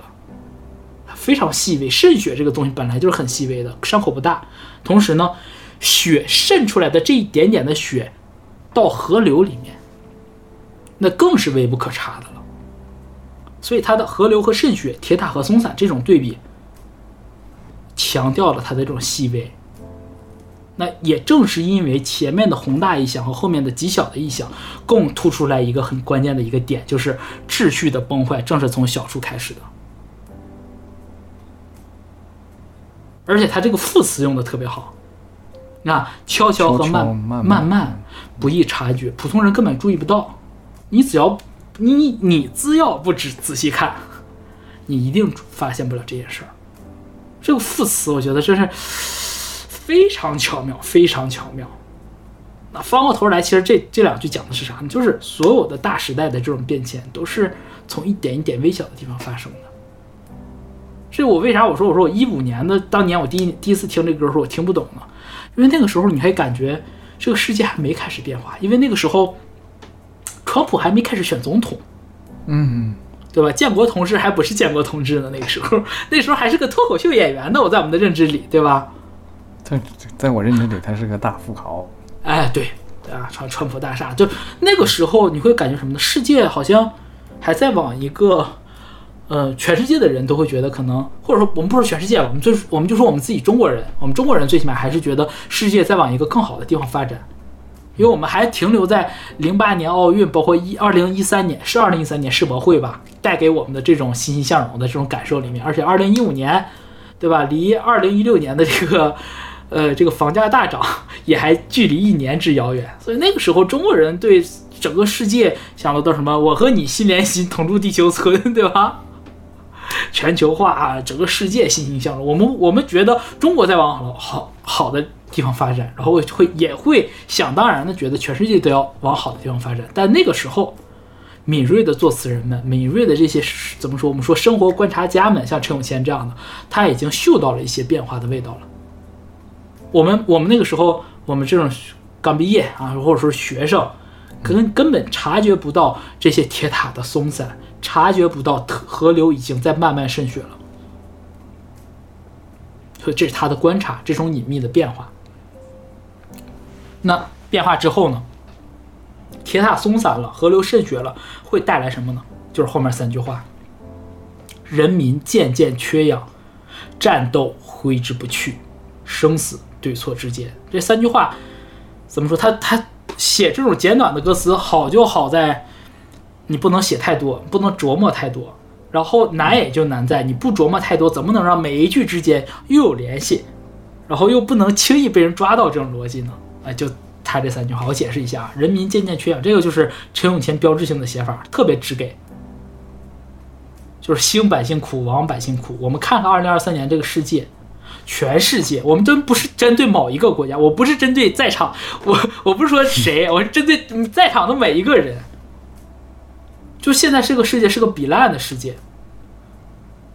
非常细微。渗血这个东西本来就是很细微的，伤口不大，同时呢，血渗出来的这一点点的血，到河流里面，那更是微不可察的了。所以它的河流和渗血、铁塔和松散这种对比。强调了它的这种细微，那也正是因为前面的宏大意象和后面的极小的意象，共突出来一个很关键的一个点，就是秩序的崩坏正是从小处开始的。而且它这个副词用的特别好，啊，悄悄和慢
悄悄慢
慢慢不易察觉，普通人根本注意不到。你只要你你只要不仔仔细看，你一定发现不了这件事儿。这个副词，我觉得真是非常巧妙，非常巧妙。那翻过头来，其实这这两句讲的是啥呢？就是所有的大时代的这种变迁，都是从一点一点微小的地方发生的。这我为啥我说我说我一五年的当年我第一第一次听这歌的时候我听不懂呢？因为那个时候你还感觉这个世界还没开始变化，因为那个时候川普还没开始选总统，
嗯，
对吧？建国同志还不是建国同志呢，那个时候，那时候还是个脱口秀演员呢。我在我们的认知里，对吧？
在在我认知里，他是个大富豪。
哎，对，对啊，川川普大厦，就那个时候你会感觉什么呢？世界好像还在往一个，呃，全世界的人都会觉得可能，或者说我们不说全世界了，我们就我们就说我们自己中国人，我们中国人最起码还是觉得世界在往一个更好的地方发展。因为我们还停留在零八年奥运，包括一二零一三年是二零一三年世博会吧，带给我们的这种欣欣向荣的这种感受里面，而且二零一五年，对吧？离二零一六年的这个，(laughs) 呃，这个房价大涨也还距离一年之遥远，所以那个时候中国人对整个世界想的都什么？我和你心连心，同住地球村，对吧？全球化啊，整个世界欣欣向荣。我们我们觉得中国在往好好好的地方发展，然后会也会想当然的觉得全世界都要往好的地方发展。但那个时候，敏锐的作词人们，敏锐的这些怎么说？我们说生活观察家们，像陈永谦这样的，他已经嗅到了一些变化的味道了。我们我们那个时候，我们这种刚毕业啊，或者说学生，根根本察觉不到这些铁塔的松散。察觉不到河流已经在慢慢渗血了，所以这是他的观察，这种隐秘的变化。那变化之后呢？铁塔松散了，河流渗血了，会带来什么呢？就是后面三句话：人民渐渐缺氧，战斗挥之不去，生死对错之间。这三句话怎么说？他他写这种简短的歌词，好就好在。你不能写太多，不能琢磨太多，然后难也就难在你不琢磨太多，怎么能让每一句之间又有联系，然后又不能轻易被人抓到这种逻辑呢？哎，就他这三句话，我解释一下：人民渐渐缺氧，这个就是陈永谦标志性的写法，特别直给，就是兴百姓苦，亡百姓苦。我们看看二零二三年这个世界，全世界，我们都不是针对某一个国家，我不是针对在场，我我不是说谁，我是针对在场的每一个人。就现在这个世界是个比烂的世界，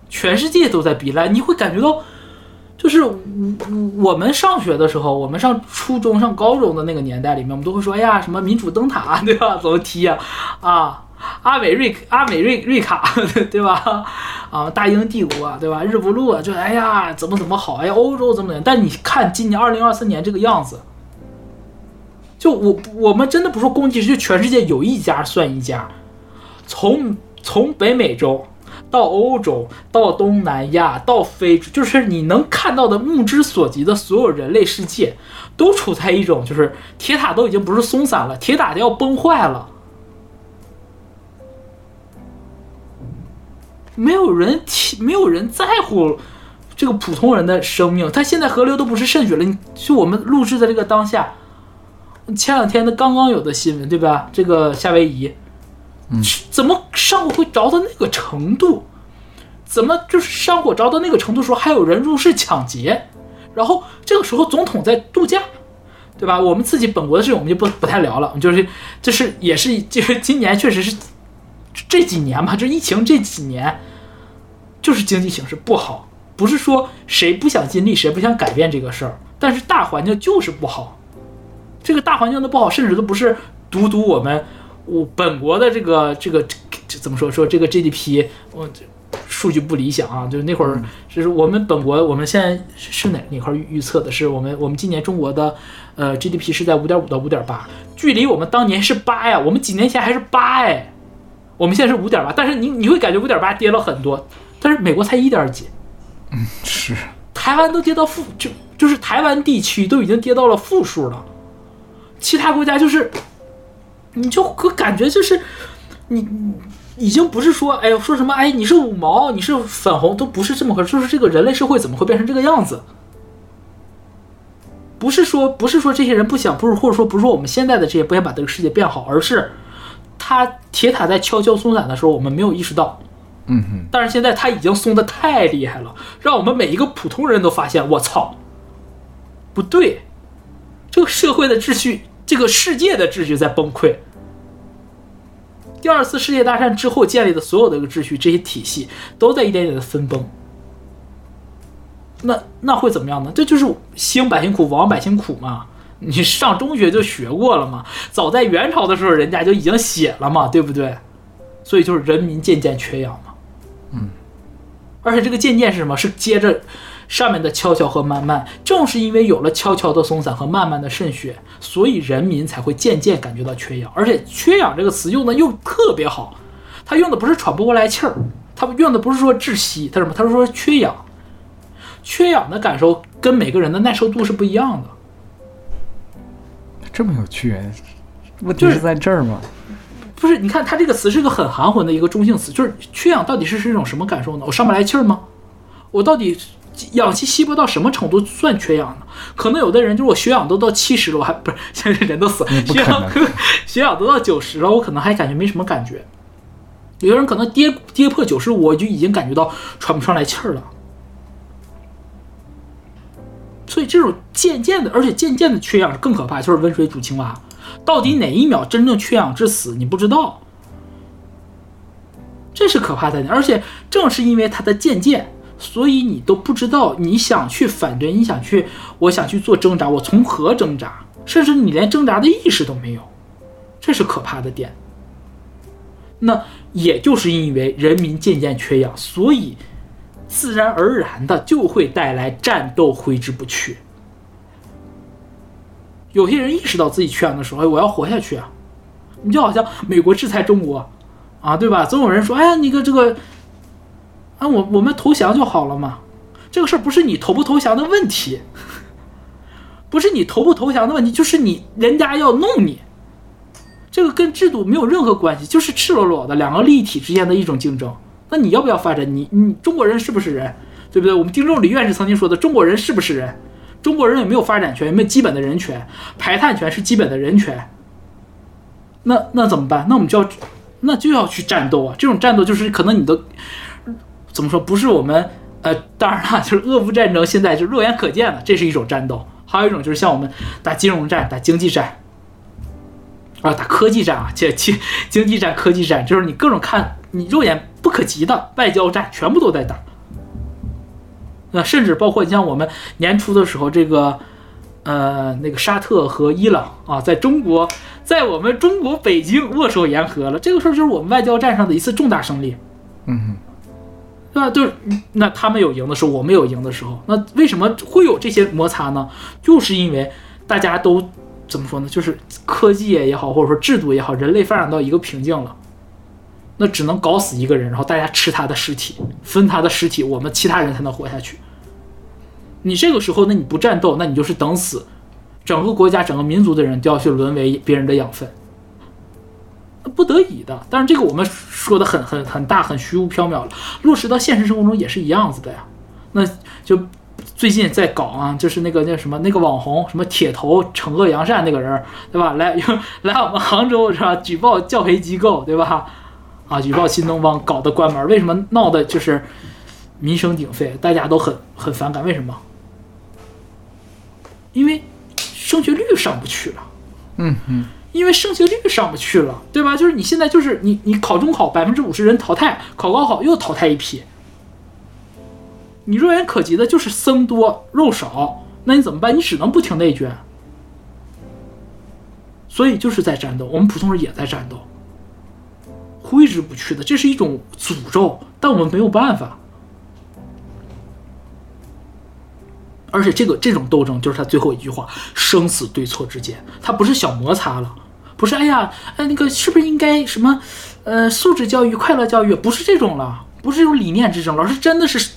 全世界都在比烂，你会感觉到，就是我我们上学的时候，我们上初中、上高中的那个年代里面，我们都会说，哎呀，什么民主灯塔，(laughs) 对吧？怎么踢呀？啊，阿美瑞阿美瑞瑞卡，(laughs) 对吧？啊，大英帝国，对吧？日不落，就哎呀，怎么怎么好？哎呀，欧洲怎么怎么？但你看今年二零二四年这个样子，就我我们真的不说攻击，就全世界有一家算一家。从从北美洲到欧洲，到东南亚，到非洲，就是你能看到的目之所及的所有人类世界，都处在一种就是铁塔都已经不是松散了，铁塔都要崩坏了。没有人提，没有人在乎这个普通人的生命。他现在河流都不是渗血了，你就我们录制的这个当下，前两天的刚刚有的新闻，对吧？这个夏威夷。怎么上火会着到那个程度？怎么就是上火着到那个程度的时候还有人入室抢劫？然后这个时候总统在度假，对吧？我们自己本国的事情我们就不不太聊了。就是就是也是就是今年确实是这几年吧，就疫情这几年，就是经济形势不好。不是说谁不想尽力，谁不想改变这个事儿，但是大环境就是不好。这个大环境的不好，甚至都不是独独我们。我本国的这个这个这怎么说说这个 GDP，我数据不理想啊，就是那会儿就是我们本国我们现在是哪哪块预测的？是我们我们今年中国的呃 GDP 是在五点五到五点八，距离我们当年是八呀，我们几年前还是八哎，我们现在是五点八，但是你你会感觉五点八跌了很多，但是美国才一点几，
嗯是，
台湾都跌到负就就是台湾地区都已经跌到了负数了，其他国家就是。你就可感觉就是，你已经不是说，哎呦，说什么，哎，你是五毛，你是粉红，都不是这么回事。就是这个人类社会怎么会变成这个样子？不是说，不是说这些人不想，不是或者说不是说我们现在的这些不想把这个世界变好，而是他铁塔在悄悄松散的时候，我们没有意识到。
嗯哼。
但是现在他已经松的太厉害了，让我们每一个普通人都发现，我操，不对，这个社会的秩序。这个世界的秩序在崩溃。第二次世界大战之后建立的所有的一个秩序，这些体系都在一点点的分崩。那那会怎么样呢？这就是兴百姓苦，亡百姓苦嘛。你上中学就学过了嘛。早在元朝的时候，人家就已经写了嘛，对不对？所以就是人民渐渐缺氧嘛。
嗯。
而且这个渐渐是什么？是接着。上面的悄悄和慢慢，正是因为有了悄悄的松散和慢慢的渗血，所以人民才会渐渐感觉到缺氧。而且“缺氧”这个词用的又特别好，他用的不是喘不过来气儿，他用的不是说窒息，他什么？他是说缺氧。缺氧的感受跟每个人的耐受度是不一样的。
这么有趣，问题
就是
是在这儿吗？
不是，你看它这个词是个很含混的一个中性词，就是缺氧到底是是一种什么感受呢？我上不来气儿吗？我到底氧气稀薄到什么程度算缺氧呢？可能有的人就是我血氧都到七十了，我还不是 (laughs) 现在人都死了，血氧
可 (laughs)
血氧都到九十了，我可能还感觉没什么感觉。有的人可能跌跌破九十五，我就已经感觉到喘不上来气儿了。所以这种渐渐的，而且渐渐的缺氧更可怕，就是温水煮青蛙。到底哪一秒真正缺氧致死，你不知道，这是可怕在哪。而且正是因为它的渐渐，所以你都不知道你想去反对，你想去，我想去做挣扎，我从何挣扎，甚至你连挣扎的意识都没有，这是可怕的点。那也就是因为人民渐渐缺氧，所以自然而然的就会带来战斗挥之不去。有些人意识到自己缺氧的时候，哎，我要活下去啊！你就好像美国制裁中国，啊，对吧？总有人说，哎呀，你个这个，啊，我我们投降就好了嘛。这个事儿不是你投不投降的问题，不是你投不投降的问题，就是你人家要弄你。这个跟制度没有任何关系，就是赤裸裸的两个利益体之间的一种竞争。那你要不要发展？你你中国人是不是人？对不对？我们丁仲礼院士曾经说的，中国人是不是人？中国人有没有发展权？有没有基本的人权？排碳权是基本的人权。那那怎么办？那我们就要那就要去战斗啊！这种战斗就是可能你的怎么说？不是我们呃，当然了，就是俄乌战争现在就肉眼可见的，这是一种战斗。还有一种就是像我们打金融战、打经济战。啊，打科技战啊，这经经济战、科技战，就是你各种看你肉眼不可及的外交战，全部都在打。那甚至包括你像我们年初的时候，这个呃那个沙特和伊朗啊，在中国，在我们中国北京握手言和了，这个事儿就是我们外交战上的一次重大胜利，
嗯
那？就是那他们有赢的时候，我们有赢的时候，那为什么会有这些摩擦呢？就是因为大家都怎么说呢？就是科技也好，或者说制度也好，人类发展到一个瓶颈了。那只能搞死一个人，然后大家吃他的尸体，分他的尸体，我们其他人才能活下去。你这个时候，那你不战斗，那你就是等死，整个国家、整个民族的人都要去沦为别人的养分，不得已的。但是这个我们说的很很很大、很虚无缥缈了，落实到现实生活中也是一样子的呀。那就最近在搞啊，就是那个那什么那个网红什么铁头惩恶扬善那个人，对吧？来 (laughs) 来我们杭州是吧？举报教培机构，对吧？啊，举报新东方搞得关门，为什么闹的就是民声鼎沸，大家都很很反感？为什么？因为升学率上不去了，
嗯嗯，
因为升学率上不去了，对吧？就是你现在就是你你考中考百分之五十人淘汰，考高考又淘汰一批，你肉眼可及的就是僧多肉少，那你怎么办？你只能不停内卷，所以就是在战斗，我们普通人也在战斗。挥之不去的，这是一种诅咒，但我们没有办法。而且这个这种斗争就是他最后一句话：生死对错之间，他不是小摩擦了，不是哎呀，哎那个是不是应该什么，呃，素质教育、快乐教育，不是这种了，不是这种理念之争了，而是真的是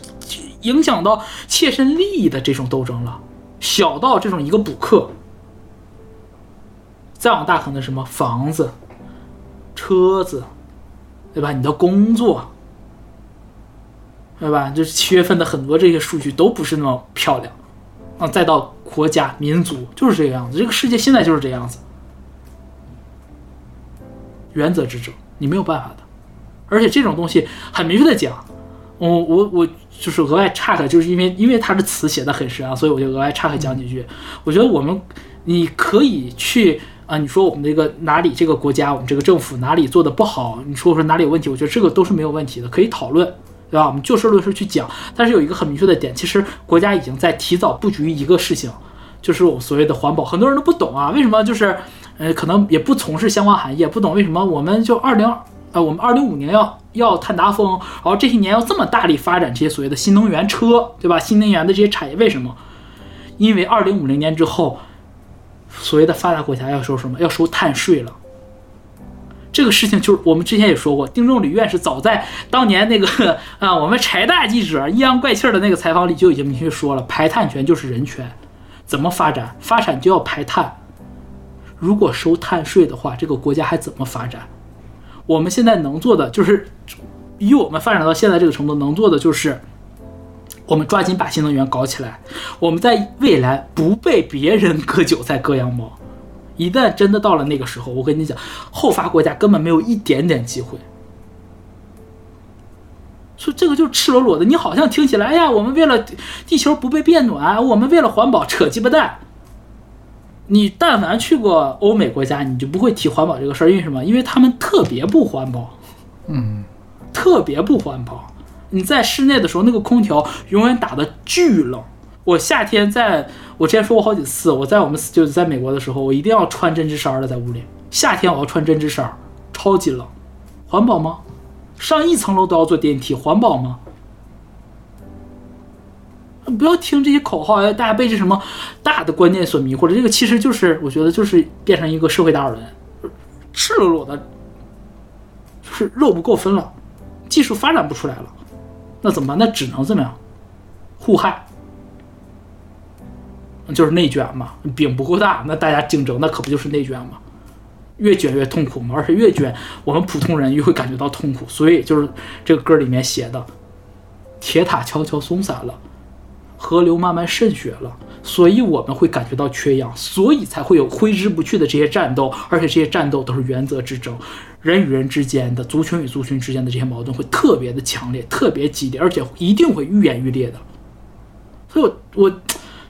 影响到切身利益的这种斗争了，小到这种一个补课，再往大可能什么房子、车子。对吧？你的工作，对吧？就是七月份的很多这些数据都不是那么漂亮，再到国家、民族，就是这个样子。这个世界现在就是这样子，原则之争，你没有办法的。而且这种东西很明确的讲，我我我就是额外岔开，就是因为因为他的词写的很深啊，所以我就额外岔开讲几句。我觉得我们你可以去。啊，你说我们这个哪里这个国家，我们这个政府哪里做的不好？你说说哪里有问题？我觉得这个都是没有问题的，可以讨论，对吧？我们就事论事去讲。但是有一个很明确的点，其实国家已经在提早布局一个事情，就是我们所谓的环保。很多人都不懂啊，为什么？就是呃，可能也不从事相关行业，不懂为什么我们就二零呃，我们二零五年要要碳达峰，然后这些年要这么大力发展这些所谓的新能源车，对吧？新能源的这些产业，为什么？因为二零五零年之后。所谓的发达国家要收什么？要收碳税了。这个事情就是我们之前也说过，丁仲礼院士早在当年那个啊，我们柴大记者阴阳怪气的那个采访里就已经明确说了，排碳权就是人权。怎么发展？发展就要排碳。如果收碳税的话，这个国家还怎么发展？我们现在能做的就是，以我们发展到现在这个程度，能做的就是，我们抓紧把新能源搞起来，我们在未来不被别人割韭菜、割羊毛。一旦真的到了那个时候，我跟你讲，后发国家根本没有一点点机会。所以这个就是赤裸裸的，你好像听起来，哎呀，我们为了地球不被变暖，我们为了环保，扯鸡巴蛋。你但凡去过欧美国家，你就不会提环保这个事儿，因为什么？因为他们特别不环保，
嗯，
特别不环保。你在室内的时候，那个空调永远打的巨冷。我夏天在，我之前说过好几次，我在我们就是在美国的时候，我一定要穿针织衫的在屋里。夏天我要穿针织衫，超级冷，环保吗？上一层楼都要坐电梯，环保吗？不要听这些口号，大家被这什么大的观念所迷惑了。这个其实就是，我觉得就是变成一个社会达尔文，赤裸裸的，就是肉不够分了，技术发展不出来了，那怎么办？那只能怎么样？互害，就是内卷嘛。饼不够大，那大家竞争，那可不就是内卷吗？越卷越痛苦嘛，而且越卷，我们普通人越会感觉到痛苦。所以就是这个歌里面写的，铁塔悄悄松散了。河流慢慢渗血了，所以我们会感觉到缺氧，所以才会有挥之不去的这些战斗，而且这些战斗都是原则之争，人与人之间的、族群与族群之间的这些矛盾会特别的强烈、特别激烈，而且一定会愈演愈烈的。所以我，我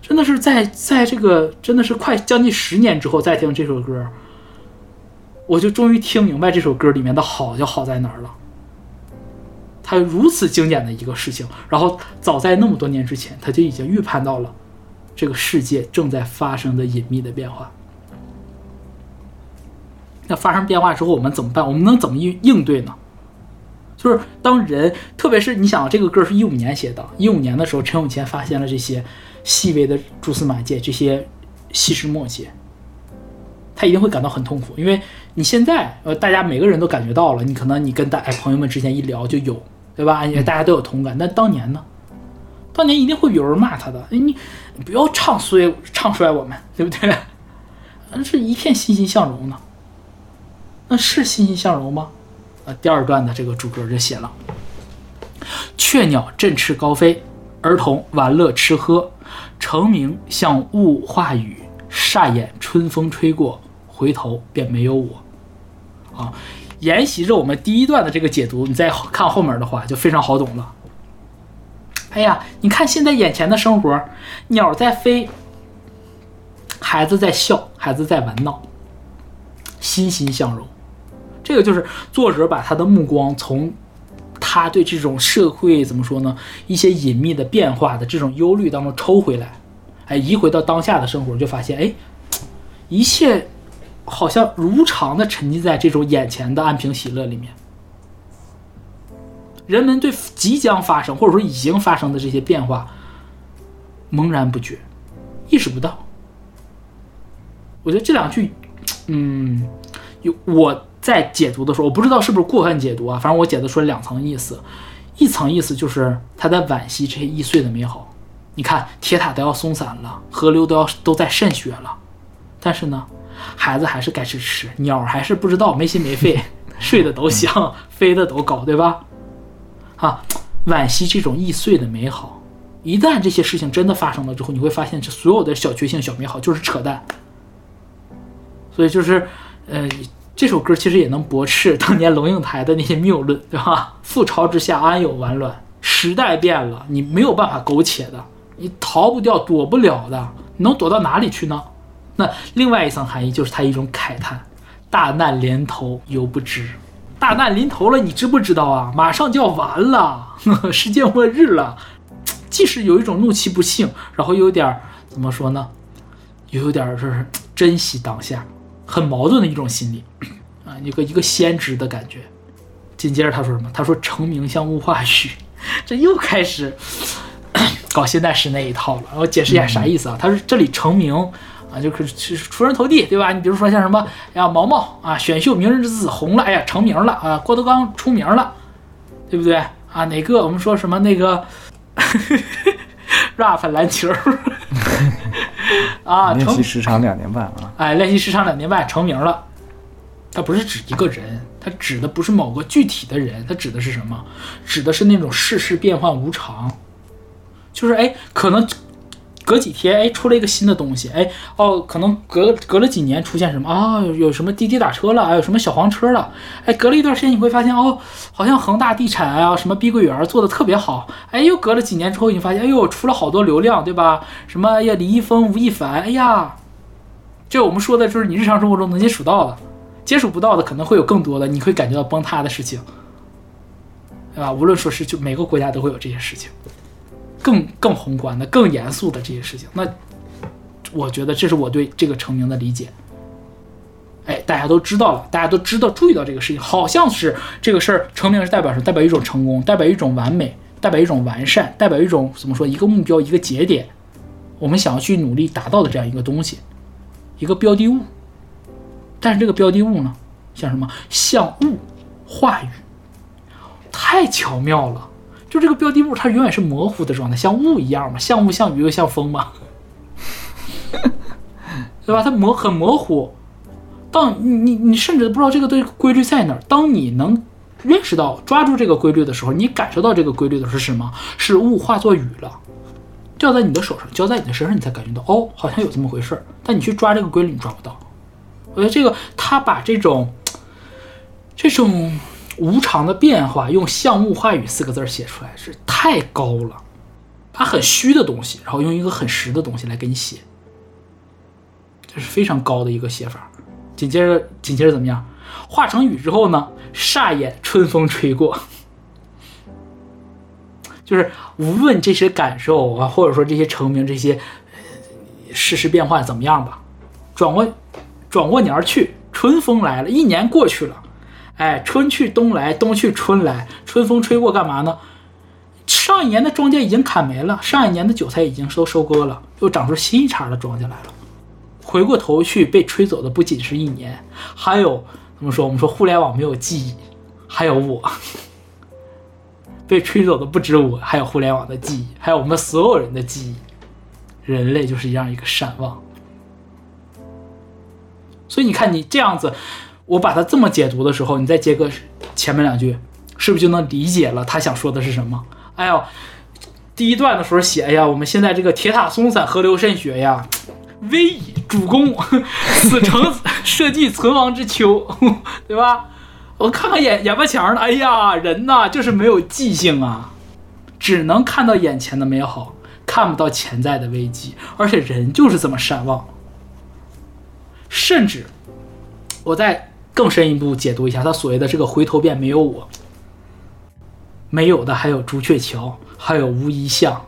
真的是在在这个真的是快将近十年之后再听这首歌，我就终于听明白这首歌里面的好就好在哪儿了。他如此经典的一个事情，然后早在那么多年之前，他就已经预判到了这个世界正在发生的隐秘的变化。那发生变化之后，我们怎么办？我们能怎么应应对呢？就是当人，特别是你想，这个歌是一五年写的，一五年的时候，陈永谦发现了这些细微的蛛丝马迹，这些细枝末节，他一定会感到很痛苦，因为你现在，呃，大家每个人都感觉到了，你可能你跟大哎朋友们之间一聊就有。对吧？大家都有同感。但当年呢？当年一定会有人骂他的。哎，你你不要唱衰唱衰我们，对不对？(laughs) 那是一片欣欣向荣呢。那是欣欣向荣吗？啊，第二段的这个主歌就写了：雀鸟振翅高飞，儿童玩乐吃喝，成名像雾化雨，霎眼春风吹过，回头便没有我。啊。沿袭着我们第一段的这个解读，你再看后面的话就非常好懂了。哎呀，你看现在眼前的生活，鸟在飞，孩子在笑，孩子在玩闹，欣欣向荣。这个就是作者把他的目光从他对这种社会怎么说呢，一些隐秘的变化的这种忧虑当中抽回来，哎，移回到当下的生活，就发现哎，一切。好像如常的沉浸在这种眼前的安平喜乐里面，人们对即将发生或者说已经发生的这些变化茫然不觉，意识不到。我觉得这两句，嗯，有我在解读的时候，我不知道是不是过分解读啊，反正我解读出了两层意思，一层意思就是他在惋惜这些易碎的美好，你看铁塔都要松散了，河流都要都在渗血了，但是呢。孩子还是该吃吃，鸟还是不知道没心没肺，(laughs) 睡得都香，飞得都高，对吧？啊，惋惜这种易碎的美好。一旦这些事情真的发生了之后，你会发现这所有的小确幸、小美好就是扯淡。所以就是，呃，这首歌其实也能驳斥当年龙应台的那些谬论，对吧？(laughs) 覆巢之下安有完卵？时代变了，你没有办法苟且的，你逃不掉、躲不了的，能躲到哪里去呢？那另外一层含义就是它一种慨叹，大难临头犹不知，大难临头了，你知不知道啊？马上就要完了，呵 (laughs) 呵世界末日了。既是有一种怒气不幸，然后又有点怎么说呢？又有点是珍惜当下，很矛盾的一种心理啊，一个一个先知的感觉。紧接着他说什么？他说成名像雾化虚，这又开始搞现代诗那一套了。我解释一下啥意思啊？他说这里成名。啊，就是是出人头地，对吧？你比如说像什么，哎呀，毛毛啊，选秀明日之子红了，哎呀，成名了啊，郭德纲出名了，对不对？啊，哪个我们说什么那个 (laughs) rap 篮球，(laughs) (laughs) 啊，
练习时长两年半啊，
哎，练习时长两年半成名了。他不是指一个人，他指的不是某个具体的人，他指的是什么？指的是那种世事变幻无常，就是哎，可能隔几天哎出了一个新的东西，哎哦，可能隔隔了几年出现什么啊、有有什么滴滴打车了，还有什么小黄车了，哎，隔了一段时间你会发现哦，好像恒大地产啊，什么碧桂园做的特别好，哎，又隔了几年之后你发现，哎呦，出了好多流量，对吧？什么哎呀，李易峰、吴亦凡，哎呀，这我们说的就是你日常生活中能接触到的。接触不到的可能会有更多的，你会感觉到崩塌的事情，对吧？无论说是就每个国家都会有这些事情，更更宏观的、更严肃的这些事情。那我觉得这是我对这个成名的理解。哎，大家都知道了，大家都知道注意到这个事情，好像是这个事儿成名是代表什么？代表一种成功，代表一种完美，代表一种完善，代表一种怎么说？一个目标，一个节点，我们想要去努力达到的这样一个东西，一个标的物。但是这个标的物呢，像什么？像雾化雨，太巧妙了。就这个标的物，它永远是模糊的状态，像雾一样嘛，像雾像雨又像风嘛，(laughs) 对吧？它模很模糊。当你你你甚至不知道这个对规律在哪儿。当你能认识到、抓住这个规律的时候，你感受到这个规律的是什么？是雾化作雨了，掉在你的手上，浇在你的身上，你才感觉到哦，好像有这么回事儿。但你去抓这个规律，你抓不到。我觉得这个他把这种这种无常的变化用“项目化雨”四个字写出来是太高了。它很虚的东西，然后用一个很实的东西来给你写，这是非常高的一个写法。紧接着，紧接着怎么样？化成雨之后呢？霎眼春风吹过，就是无论这些感受啊，或者说这些成名、这些世事变化怎么样吧，转过。转过年去，春风来了，一年过去了，哎，春去冬来，冬去春来，春风吹过，干嘛呢？上一年的庄稼已经砍没了，上一年的韭菜已经都收割了，又长出新一茬的庄稼来了。回过头去，被吹走的不仅是一年，还有怎么说？我们说互联网没有记忆，还有我被吹走的不止我，还有互联网的记忆，还有我们所有人的记忆。人类就是这样一个善忘。所以你看，你这样子，我把它这么解读的时候，你再接个前面两句，是不是就能理解了他想说的是什么？哎呦，第一段的时候写，哎呀，我们现在这个铁塔松散，河流渗血呀，(tsk) 危矣，主公，(laughs) 此城 (laughs) 社稷存亡之秋，(laughs) 对吧？我看看眼眼巴墙了，哎呀，人呐就是没有记性啊，只能看到眼前的美好，看不到潜在的危机，而且人就是这么善忘。甚至，我在更深一步解读一下他所谓的这个回头便没有我，没有的还有朱雀桥，还有乌衣巷，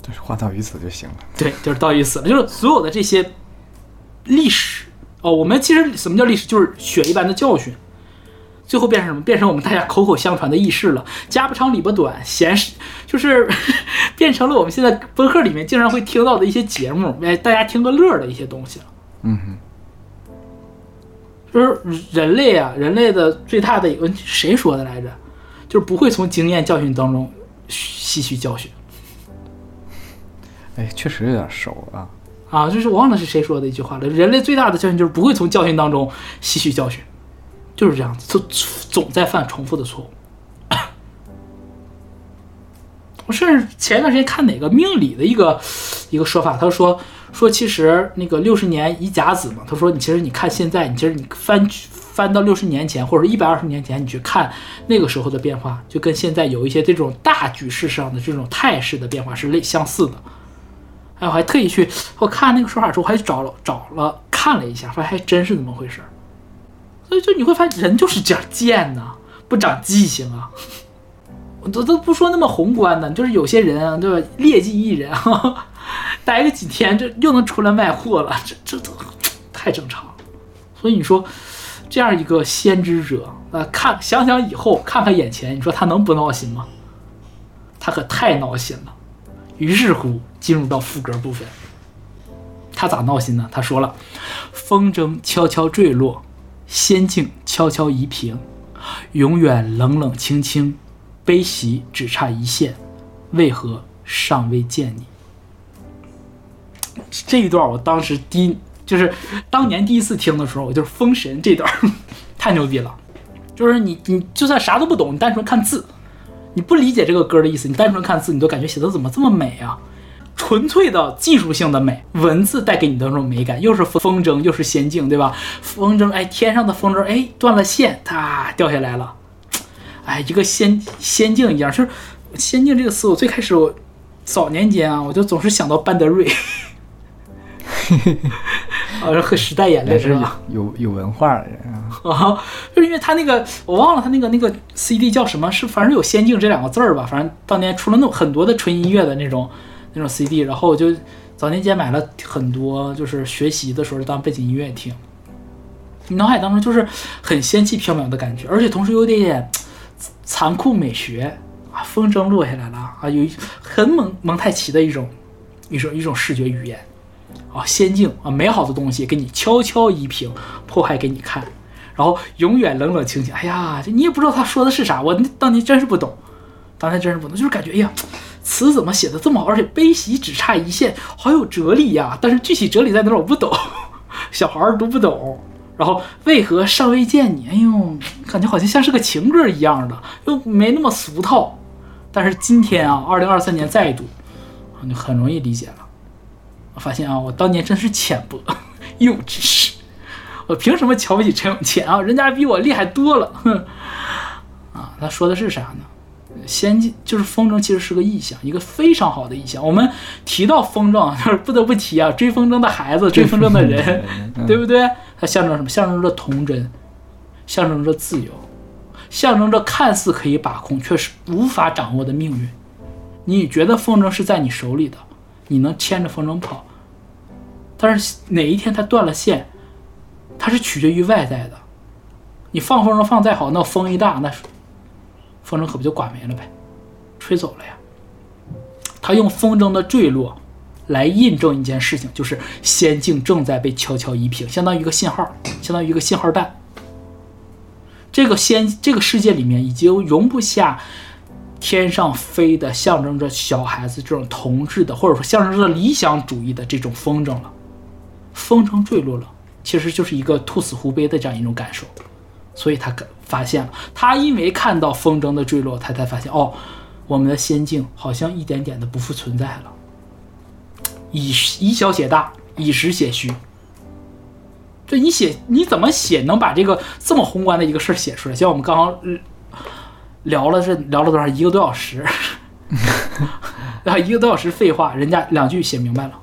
就是话到于此就行了。
对，就是到于此了，就是所有的这些历史哦，我们其实什么叫历史，就是血一般的教训，最后变成什么？变成我们大家口口相传的轶事了。家不长里不短，闲事就是 (laughs) 变成了我们现在播客里面经常会听到的一些节目，哎，大家听个乐的一些东西了。
嗯哼，
就是人类啊，人类的最大的一个谁说的来着？就是不会从经验教训当中吸取教训
哎，确实有点熟啊。
啊！就是我忘了是谁说的一句话了。人类最大的教训就是不会从教训当中吸取教训，就是这样子，总总在犯重复的错误。(coughs) 我甚至前一段时间看哪个命理的一个一个说法，他说说其实那个六十年一甲子嘛，他说你其实你看现在，你其实你翻翻到六十年前或者一百二十年前，你去看那个时候的变化，就跟现在有一些这种大局势上的这种态势的变化是类相似的。哎，我还特意去我看那个说法之后，我还找了找了看了一下，发现还真是这么回事儿。所以就你会发现人就是这样贱呐，不长记性啊。(laughs) 都都不说那么宏观的，就是有些人啊，对吧？劣迹艺人啊，(laughs) 待个几天，这又能出来卖货了，这这都太正常了。所以你说，这样一个先知者啊，看想想以后，看看眼前，你说他能不闹心吗？他可太闹心了。于是乎，进入到副歌部分，他咋闹心呢？他说了：“风筝悄悄坠落，仙境悄悄移平，永远冷冷清清。”悲喜只差一线，为何尚未见你？这一段我当时第一就是当年第一次听的时候，我就是封神这段 (laughs) 太牛逼了。就是你你就算啥都不懂，你单纯看字，你不理解这个歌的意思，你单纯看字，你都感觉写的怎么这么美啊？纯粹的技术性的美，文字带给你的那种美感，又是风筝，又是仙境，对吧？风筝，哎，天上的风筝，哎，断了线，它掉下来了，哎，一个仙仙境一样。就是仙境这个词，我最开始我早年间啊，我就总是想到班德瑞，(laughs) 啊，和时代眼泪
是
是吧？
有有文化的人啊。(laughs)
啊，就是因为他那个我忘了他那个那个 CD 叫什么，是反正有“仙境”这两个字儿吧，反正当年出了那种很多的纯音乐的那种那种 CD，然后我就早年间买了很多，就是学习的时候当背景音乐听，你脑海当中就是很仙气飘渺的感觉，而且同时有点点残酷美学啊，风筝落下来了啊，有一很蒙蒙太奇的一种一种一种视觉语言啊，仙境啊，美好的东西给你悄悄移平，破坏给你看。然后永远冷冷清清。哎呀，这你也不知道他说的是啥，我当年真是不懂，当年真是不懂，就是感觉哎呀，词怎么写的这么好，而且悲喜只差一线，好有哲理呀。但是具体哲理在哪儿我不懂，(laughs) 小孩儿读不懂。然后为何尚未见你？哎呦，感觉好像像是个情歌一样的，又没那么俗套。但是今天啊，二零二三年再读，你，很容易理解了。我发现啊，我当年真是浅薄 (laughs) 幼稚。我凭什么瞧不起陈永谦啊？人家比我厉害多了，哼！(laughs) 啊，他说的是啥呢？先进就是风筝，其实是个意象，一个非常好的意象。我们提到风筝，(laughs) 就是不得不提啊，追风筝的孩子，追风筝的人，对不对？它象征什么？象征着童真，象征着自由，象征着看似可以把控，却是无法掌握的命运。你觉得风筝是在你手里的，你能牵着风筝跑，但是哪一天它断了线？它是取决于外在的，你放风筝放再好，那风一大，那风筝可不就刮没了呗，吹走了呀。他用风筝的坠落来印证一件事情，就是仙境正在被悄悄移平，相当于一个信号，相当于一个信号弹。这个仙这个世界里面已经容不下天上飞的象征着小孩子这种童稚的，或者说象征着理想主义的这种风筝了。风筝坠落了。其实就是一个兔死狐悲的这样一种感受，所以他发现了，他因为看到风筝的坠落，他才发现哦，我们的仙境好像一点点的不复存在了。以以小写大，以实写虚。这你写你怎么写能把这个这么宏观的一个事儿写出来？像我们刚刚聊了是聊了多少一个多小时，(laughs) 然后一个多小时废话，人家两句写明白了，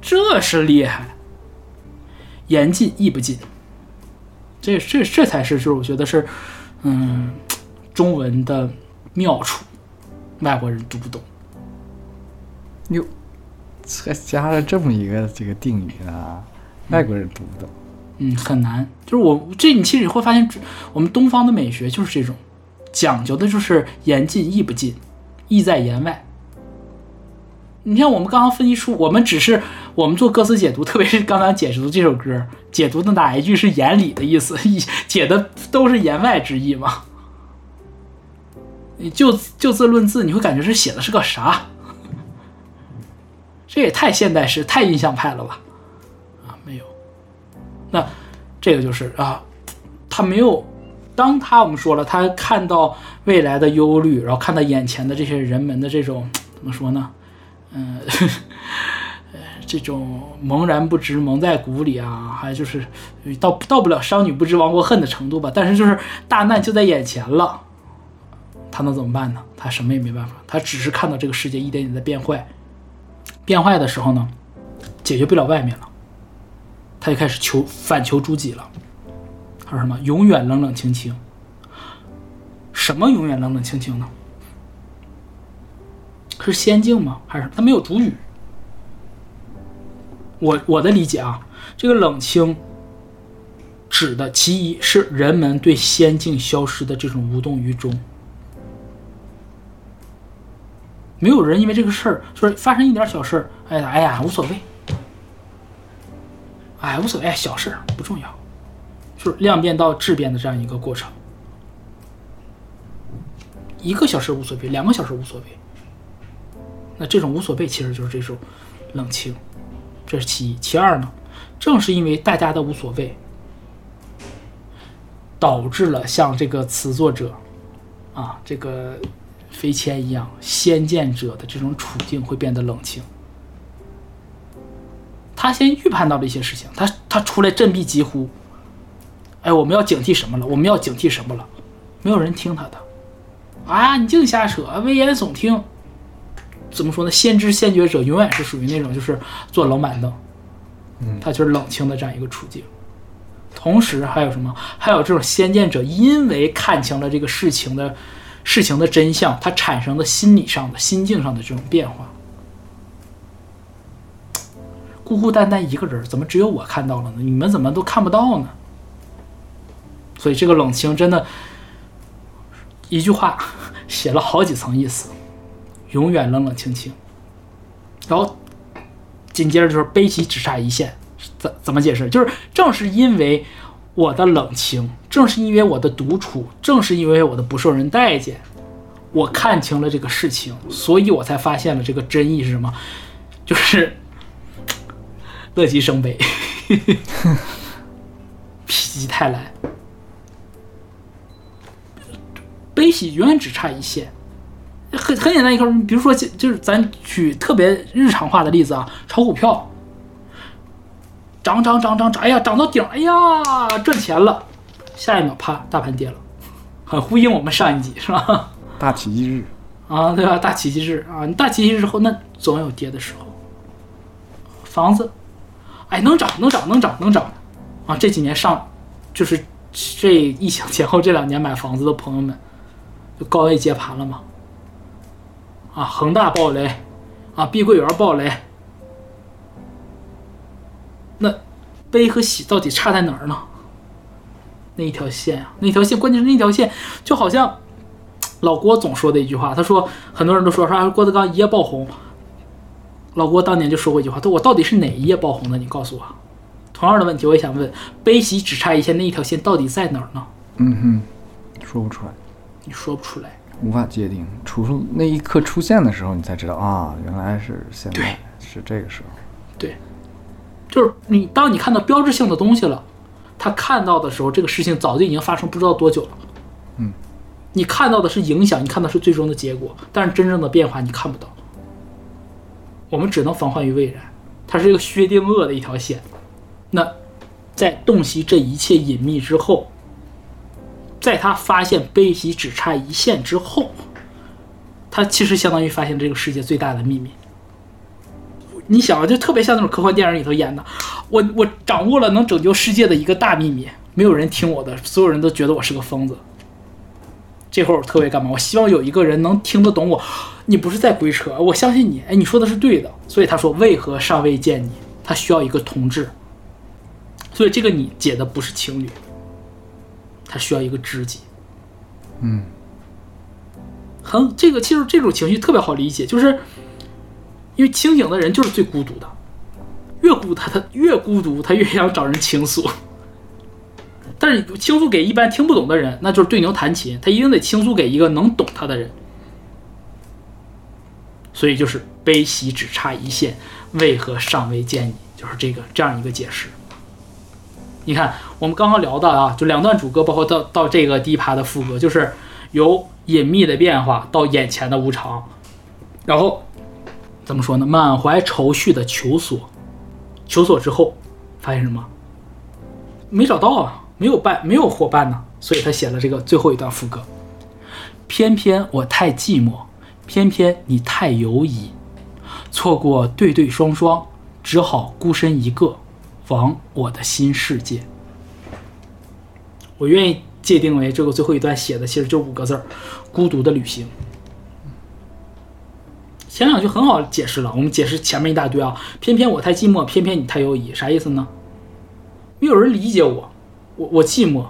这是厉害。言尽意不尽，这这这才是就是我觉得是，嗯，中文的妙处，外国人读不懂。
哟，还加了这么一个这个定语呢，外国人读不懂。
嗯，嗯很难。就是我这你其实你会发现，我们东方的美学就是这种，讲究的就是言尽意不尽，意在言外。你像，我们刚刚分析出，我们只是我们做歌词解读，特别是刚刚解读这首歌，解读的哪一句是言里的意思，(laughs) 解的都是言外之意嘛？你就就字论字，你会感觉这写的是个啥？(laughs) 这也太现代式、太印象派了吧？那这个就是啊，他没有。当他我们说了，他看到未来的忧虑，然后看到眼前的这些人们的这种怎么说呢？嗯，呃，(laughs) 这种茫然不知、蒙在鼓里啊，还就是到到不了商女不知亡国恨的程度吧。但是就是大难就在眼前了，他能怎么办呢？他什么也没办法，他只是看到这个世界一点点在变坏。变坏的时候呢，解决不了外面了，他就开始求反求诸己了。他说什么？永远冷冷清清。什么永远冷冷清清呢？是仙境吗？还是他没有主语？我我的理解啊，这个冷清指的其一是人们对仙境消失的这种无动于衷，没有人因为这个事儿就是发生一点小事儿，哎呀哎呀无所谓，哎无所谓小事不重要，就是量变到质变的这样一个过程，一个小时无所谓，两个小时无所谓。那这种无所谓，其实就是这种冷清，这是其一。其二呢，正是因为大家的无所谓，导致了像这个词作者啊，这个飞迁一样先见者的这种处境会变得冷清。他先预判到了一些事情，他他出来振臂疾呼：“哎，我们要警惕什么了？我们要警惕什么了？”没有人听他的，啊，你净瞎扯，危言耸听。怎么说呢？先知先觉者永远是属于那种就是坐冷板凳，
嗯
他就是冷清的这样一个处境。同时还有什么？还有这种先见者，因为看清了这个事情的事情的真相，他产生的心理上的心境上的这种变化。孤孤单单一个人，怎么只有我看到了呢？你们怎么都看不到呢？所以这个冷清真的，一句话写了好几层意思，永远冷冷清清。然后紧接着就是悲喜只差一线，怎怎么解释？就是正是因为我的冷清，正是因为我的独处，正是因为我的不受人待见，我看清了这个事情，所以我才发现了这个真意是什么，就是乐极生悲，(laughs) 否极泰来。悲喜永远只差一线，很很简单一个，比如说就就是咱举特别日常化的例子啊，炒股票，涨涨涨涨涨，哎呀涨到顶，哎呀赚钱了，下一秒啪大盘跌了，很呼应我们上一集是 (laughs) 吧？
大奇迹日，
啊，对吧？大奇迹日啊，你大奇迹日之后，那总有跌的时候。房子，哎，能涨能涨能涨能涨，啊，这几年上，就是这疫情前后这两年买房子的朋友们，就高位接盘了嘛。啊，恒大暴雷，啊，碧桂园暴雷，那悲和喜到底差在哪儿呢？那一条线啊，那条线，关键是那条线就好像老郭总说的一句话，他说很多人都说说郭德纲一夜爆红，老郭当年就说过一句话，他说我到底是哪一页爆红的？你告诉我。同样的问题，我也想问，悲喜只差一线那一条线到底在哪儿呢？
嗯哼，说不出来，
你说不出来。
无法界定。除了那一刻出现的时候，你才知道啊，原来是现
对
在是这个时候。
对，就是你当你看到标志性的东西了，他看到的时候，这个事情早就已经发生不知道多久了。
嗯，
你看到的是影响，你看到是最终的结果，但是真正的变化你看不到。我们只能防患于未然，它是一个薛定谔的一条线。那在洞悉这一切隐秘之后，在他发现悲喜只差一线之后，他其实相当于发现这个世界最大的秘密。你想啊，就特别像那种科幻电影里头演的，我我掌握了能拯救世界的一个大秘密，没有人听我的，所有人都觉得我是个疯子。这会儿我特别干嘛？我希望有一个人能听得懂我，你不是在鬼扯，我相信你，哎，你说的是对的。所以他说为何尚未见你？他需要一个同志。所以这个你解的不是情侣，他需要一个知己。
嗯，
很这个其实这种情绪特别好理解，就是因为清醒的人就是最孤独的，越孤他他越孤独，他越想找人倾诉。但是倾诉给一般听不懂的人，那就是对牛弹琴，他一定得倾诉给一个能懂他的人。所以就是悲喜只差一线，为何尚未见你？就是这个这样一个解释。你看，我们刚刚聊到啊，就两段主歌，包括到到这个第一趴的副歌，就是由隐秘的变化到眼前的无常，然后怎么说呢？满怀愁绪的求索，求索之后发现什么？没找到啊，没有伴，没有伙伴呢，所以他写了这个最后一段副歌。偏偏我太寂寞，偏偏你太犹疑，错过对对双双，只好孤身一个。往我的新世界，我愿意界定为这个最后一段写的其实就五个字儿：孤独的旅行。前两句很好解释了，我们解释前面一大堆啊。偏偏我太寂寞，偏偏你太犹疑，啥意思呢？没有人理解我，我我寂寞，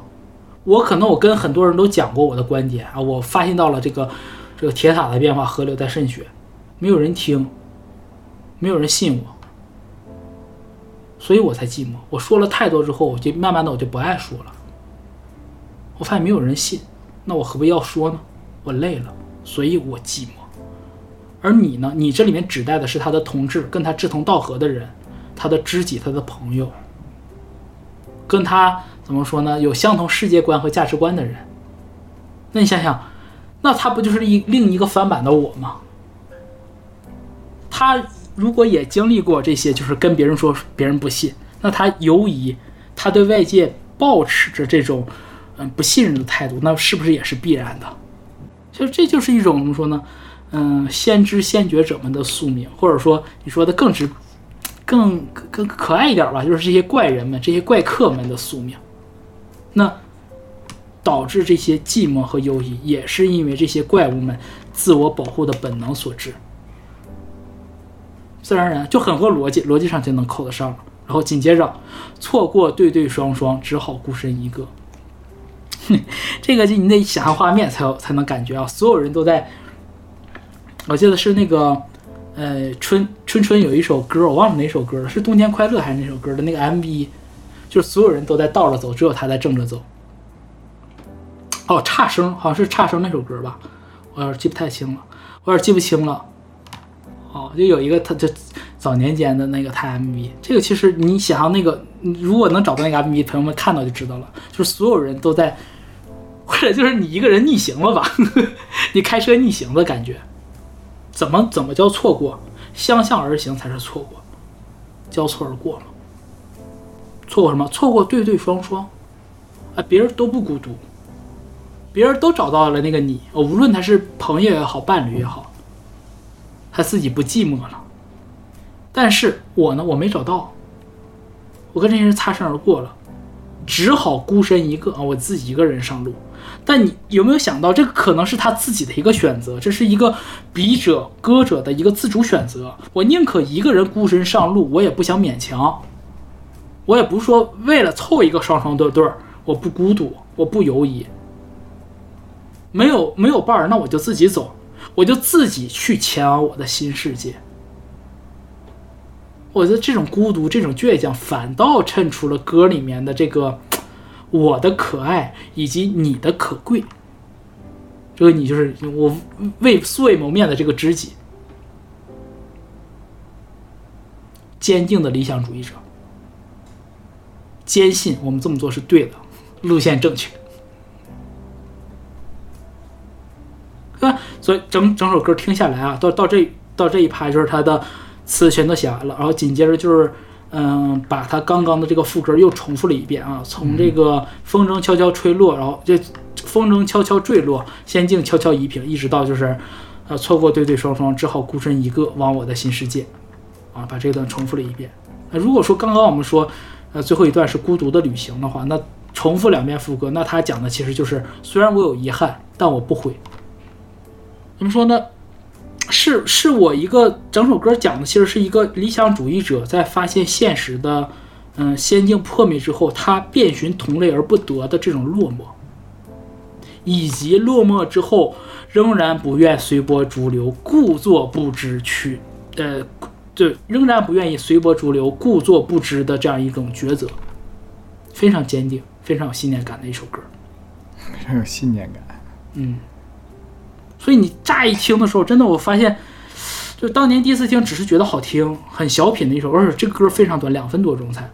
我可能我跟很多人都讲过我的观点啊，我发现到了这个这个铁塔的变化，河流在渗血，没有人听，没有人信我。所以我才寂寞。我说了太多之后，我就慢慢的我就不爱说了。我发现没有人信，那我何必要说呢？我累了，所以我寂寞。而你呢？你这里面指代的是他的同志，跟他志同道合的人，他的知己，他的朋友，跟他怎么说呢？有相同世界观和价值观的人。那你想想，那他不就是一另一个翻版的我吗？他如果也经历过这些，就是跟别人说别人不信，那他犹疑，他对外界保持着这种嗯不信任的态度，那是不是也是必然的？其实这就是一种怎么说呢？嗯，先知先觉者们的宿命，或者说你说的更直、更更可爱一点吧，就是这些怪人们、这些怪客们的宿命。那导致这些寂寞和忧郁，也是因为这些怪物们自我保护的本能所致。自然而然就很合逻辑，逻辑上就能扣得上了。然后紧接着，错过对对双双，只好孤身一个。(laughs) 这个就你得想象画面才有才能感觉啊！所有人都在，我记得是那个，呃，春春春有一首歌，我忘了哪首歌了，是《冬天快乐》还是哪首歌的那个 MV，就是所有人都在倒着走，只有他在正着走。哦，差生好像是差生那首歌吧，我有点记不太清了，我有点记不清了。哦，就有一个他就早年间的那个他 MV，这个其实你想象那个，如果能找到那个 MV，朋友们看到就知道了，就是所有人都在。或者就是你一个人逆行了吧？(laughs) 你开车逆行的感觉，怎么怎么叫错过？相向而行才是错过，交错而过嘛。错过什么？错过对对双双，啊，别人都不孤独，别人都找到了那个你，无论他是朋友也好，伴侣也好，他自己不寂寞了。但是我呢，我没找到，我跟这些人擦身而过了，只好孤身一个啊，我自己一个人上路。但你有没有想到，这个可能是他自己的一个选择，这是一个笔者歌者的一个自主选择。我宁可一个人孤身上路，我也不想勉强。我也不是说为了凑一个双双对对儿，我不孤独，我不犹疑。没有没有伴儿，那我就自己走，我就自己去前往我的新世界。我觉得这种孤独，这种倔强，反倒衬出了歌里面的这个。我的可爱以及你的可贵，这个你就是我为素未谋面的这个知己，坚定的理想主义者，坚信我们这么做是对的，路线正确，对吧？所以整整首歌听下来啊，到到这到这一趴就是他的词全都写完了，然后紧接着就是。嗯，把他刚刚的这个副歌又重复了一遍啊，从这个风筝悄悄吹落，然后这风筝悄悄坠落，仙境悄悄移平，一直到就是，呃，错过对对双双，只好孤身一个往我的新世界，啊，把这段重复了一遍。那如果说刚刚我们说，呃，最后一段是孤独的旅行的话，那重复两遍副歌，那他讲的其实就是，虽然我有遗憾，但我不悔。怎么说呢？是是我一个整首歌讲的，其实是一个理想主义者在发现现实的，嗯，仙境破灭之后，他遍寻同类而不得的这种落寞，以及落寞之后仍然不愿随波逐流，故作不知去，呃，对，仍然不愿意随波逐流，故作不知的这样一种抉择，非常坚定，非常有信念感的一首歌，
非常有信念感，
嗯。所以你乍一听的时候，真的我发现，就当年第一次听，只是觉得好听，很小品的一首，而且这歌非常短，两分多钟才。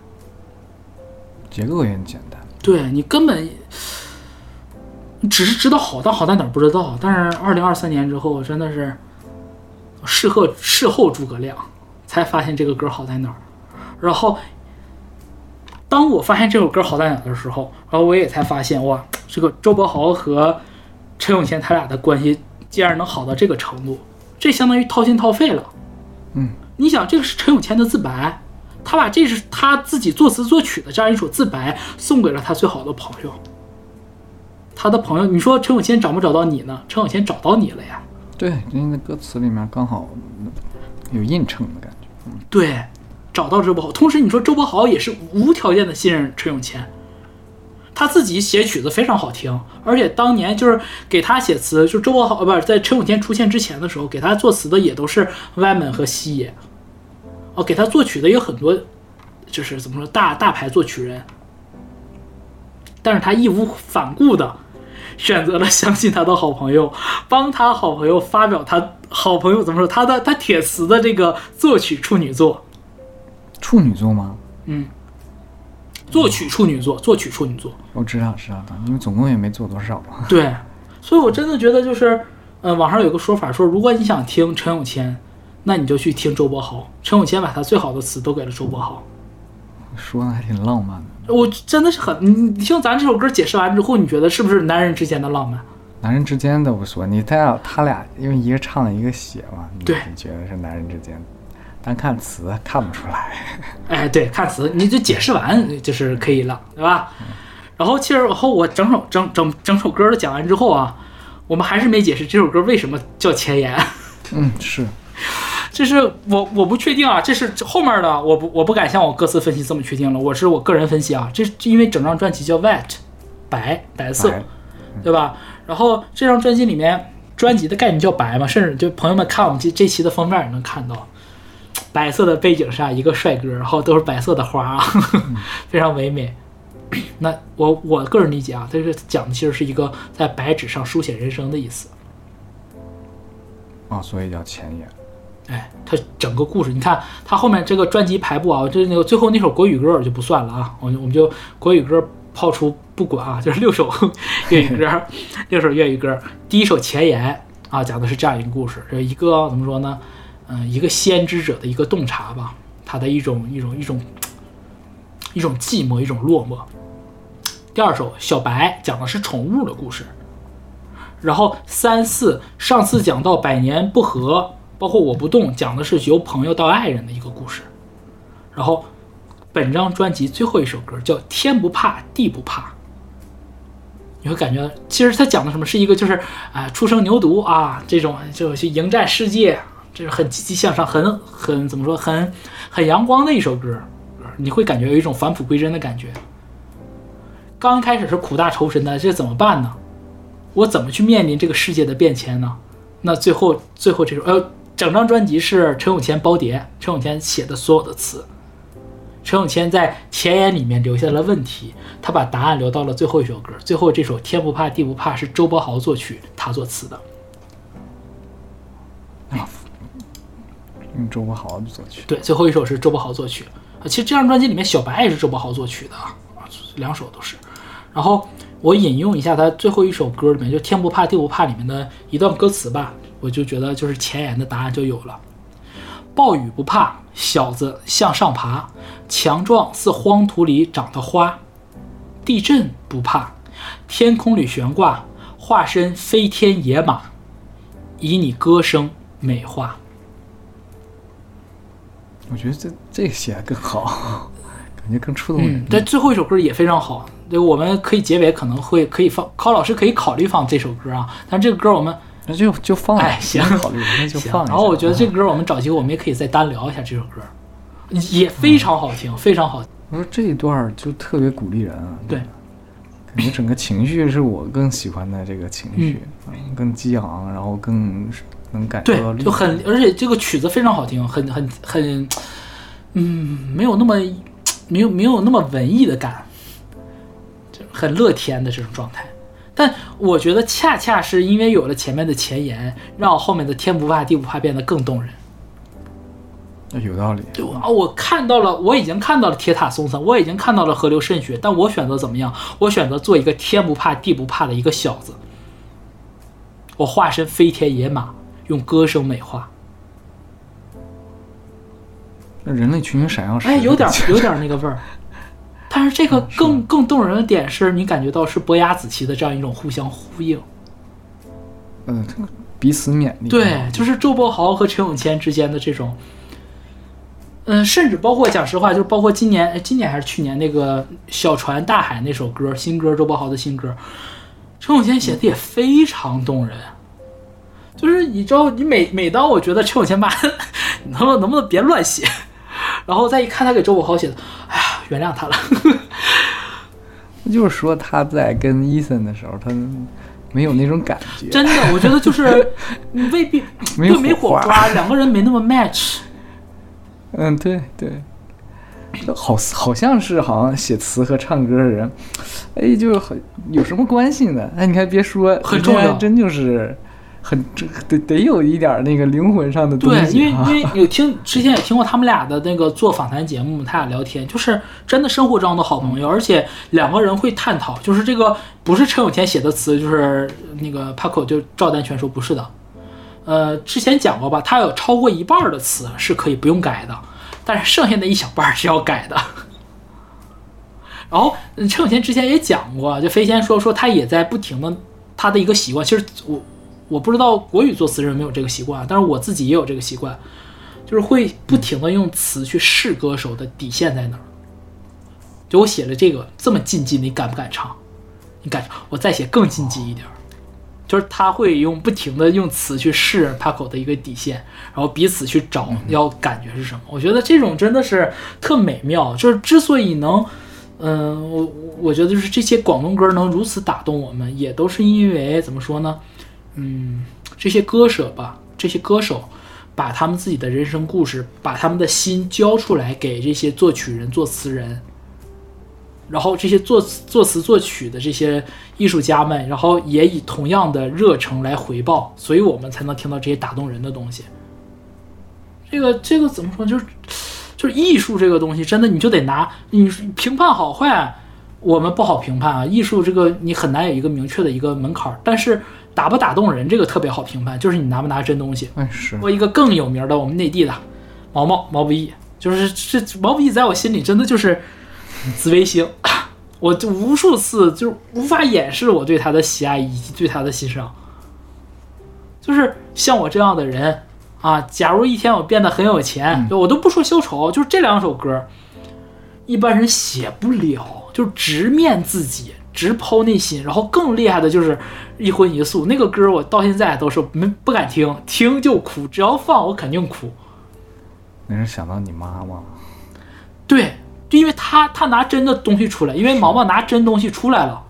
结构也很简单。
对你根本，只是知道好，但好在哪儿不知道。但是二零二三年之后，真的是事后事后诸葛亮才发现这个歌好在哪儿。然后，当我发现这首歌好在哪儿的时候，然后我也才发现，哇，这个周柏豪和陈永贤他俩的关系。竟然能好到这个程度，这相当于掏心掏肺了。
嗯，
你想，这个是陈永谦的自白，他把这是他自己作词作曲的这样一首自白送给了他最好的朋友。他的朋友，你说陈永谦找没找到你呢？陈永谦找到你了呀。
对，因为歌词里面刚好有映衬的感觉。嗯，
对，找到周柏豪，同时你说周柏豪也是无条件的信任陈永谦。他自己写曲子非常好听，而且当年就是给他写词，就周柏豪呃不是在陈永天出现之前的时候，给他作词的也都是歪门和西野，哦，给他作曲的有很多，就是怎么说大大牌作曲人，但是他义无反顾的选择了相信他的好朋友，帮他好朋友发表他好朋友怎么说？他的他铁磁的这个作曲处女作，
处女座吗？
嗯，作曲处女作，作曲处女作。
我知道知道，因为总共也没做多少。(laughs)
对，所以我真的觉得就是，呃，网上有个说法说，如果你想听陈永谦，那你就去听周柏豪。陈永谦把他最好的词都给了周柏豪。
说的还挺浪漫的。
我真的是很，你你听咱这首歌解释完之后，你觉得是不是男人之间的浪漫？
男人之间的不说，你他俩他俩因为一个唱了一个写嘛，你
对
你觉得是男人之间，单看词看不出来。(laughs)
哎，对，看词你就解释完就是可以了，对吧？然后其实后我整首整整整首歌都讲完之后啊，我们还是没解释这首歌为什么叫前言。
嗯，是 (laughs)
这是我我不确定啊，这是后面的我不我不敢像我歌词分析这么确定了，我是我个人分析啊，这是因为整张专辑叫 White，白白色，
白
对吧？然后这张专辑里面专辑的概念叫白嘛，甚至就朋友们看我们这这期的封面也能看到，白色的背景上一个帅哥，然后都是白色的花啊，(laughs) 非常唯美。(clears throat) 那我我个人理解啊，这个讲的其实是一个在白纸上书写人生的意思。
啊、所以叫前言。
哎，它整个故事，你看它后面这个专辑排布啊，这那个最后那首国语歌就不算了啊，我们我们就国语歌抛出不管啊，就是六首 (laughs) 粤语歌，(laughs) 六首粤语歌。第一首前言啊，讲的是这样一个故事，这一个怎么说呢？嗯、一个先知者的一个洞察吧，他的一种一种一种一种寂寞，一种落寞。第二首小白讲的是宠物的故事，然后三四上次讲到百年不和，包括我不动，讲的是由朋友到爱人的一个故事。然后本张专辑最后一首歌叫《天不怕地不怕》，你会感觉其实它讲的什么是一个就是啊、初生牛犊啊这种就去迎战世界，这是很积极向上，很很怎么说很很阳光的一首歌，你会感觉有一种返璞归真的感觉。刚开始是苦大仇深的，这怎么办呢？我怎么去面临这个世界的变迁呢？那最后最后这首呃，整张专辑是陈永谦包碟，陈永谦写的所有的词。陈永谦在前言里面留下了问题，他把答案留到了最后一首歌。最后这首《天不怕地不怕》是周柏豪作曲，他作词的。
啊用周柏豪的作曲。
对，最后一首是周柏豪作曲。啊，其实这张专辑里面小白也是周柏豪作曲的啊，啊两首都是。然后我引用一下他最后一首歌里面，就《天不怕地不怕》里面的一段歌词吧，我就觉得就是前言的答案就有了。暴雨不怕，小子向上爬，强壮似荒土里长的花；地震不怕，天空里悬挂，化身飞天野马，以你歌声美化。
我觉得这这个写的更好，(laughs) 感觉更触动人
嗯，。但最后一首歌也非常好，对，我们可以结尾可能会可以放，考老师可以考虑放这首歌啊。但这个歌我们
那就就放了，
哎行
考虑，那就，放。
然后我觉得这个歌我们找机会我们也可以再单聊一下这首歌，也非常好听，非常好听。
我说这一段就特别鼓励人啊。
对，
感觉整个情绪是我更喜欢的这个情绪，嗯，更激昂，然后更能感受到
就很，而且这个曲子非常好听，很很很，嗯，没有那么没有没有那么文艺的感，就很乐天的这种状态。但我觉得恰恰是因为有了前面的前言，让后面的天不怕地不怕变得更动人。
那有道理。
就啊，我看到了，我已经看到了铁塔松散，我已经看到了河流渗血，但我选择怎么样？我选择做一个天不怕地不怕的一个小子。我化身飞天野马，用歌声美化。
那人类群星闪耀时，
哎，有点 (laughs) 有点那个味儿。但是这个更更动人的点是你感觉到是伯牙子期的这样一种互相呼应。
嗯，这个彼此勉励。
对，就是周柏豪和陈永谦之间的这种，嗯，甚至包括讲实话，就是包括今年，哎，今年还是去年那个《小船大海》那首歌，新歌，周柏豪的新歌，陈永谦写的也非常动人。就是你知道，你每每当我觉得陈永谦吧，你他妈能不能别乱写？(laughs) 然后再一看他给周柏豪写的，哎呀，原谅他了。
就是说他在跟伊森的时候，他没有那种感觉。
真的，我觉得就是你 (laughs) 未必
没
对没
火花，
两个人没那么 match。
嗯，对对，好好像是好像写词和唱歌的人，哎，就是很有什么关系呢？哎，你还别说，
很重要
真就是很这得得有一点那个灵魂上的东西
对，因为。因为有听之前也听过他们俩的那个做访谈节目，他俩聊天，就是真的生活中的好朋友，而且两个人会探讨，就是这个不是陈永天写的词，就是那个 Paco 就照单全收，不是的。呃，之前讲过吧，他有超过一半儿的词是可以不用改的，但是剩下的一小半儿是要改的。然后嗯陈永天之前也讲过，就飞仙说说他也在不停的他的一个习惯，其实我我不知道国语作词人有没有这个习惯，但是我自己也有这个习惯，就是会不停的用词去试歌手的底线在哪儿。就我写了这个这么禁忌，你敢不敢唱？你敢？我再写更禁忌一点，就是他会用不停的用词去试 Paco 的一个底线，然后彼此去找要感觉是什么。我觉得这种真的是特美妙。就是之所以能，嗯、我我觉得就是这些广东歌能如此打动我们，也都是因为怎么说呢？嗯，这些歌手吧，这些歌手把他们自己的人生故事，把他们的心交出来给这些作曲人、作词人，然后这些作作词作曲的这些艺术家们，然后也以同样的热诚来回报，所以我们才能听到这些打动人的东西。这个这个怎么说？就是就是艺术这个东西，真的你就得拿你评判好坏，我们不好评判啊。艺术这个你很难有一个明确的一个门槛儿，但是打不打动人这个特别好评判，就是你拿不拿真东西。
哎，是
说一个更有名的，我们内地的毛毛毛不易，就是这毛不易在我心里真的就是紫微星，我就无数次就是无法掩饰我对他的喜爱以及对他的欣赏。就是像我这样的人啊，假如一天我变得很有钱，就我都不说消愁，就是这两首歌，一般人写不了，就是直面自己，直抛内心。然后更厉害的就是一荤一素。那个歌，我到现在都是没不敢听，听就哭，只要放我肯定哭。
那是想到你妈吗，
对，就因为他他拿真的东西出来，因为毛毛拿真东西出来了，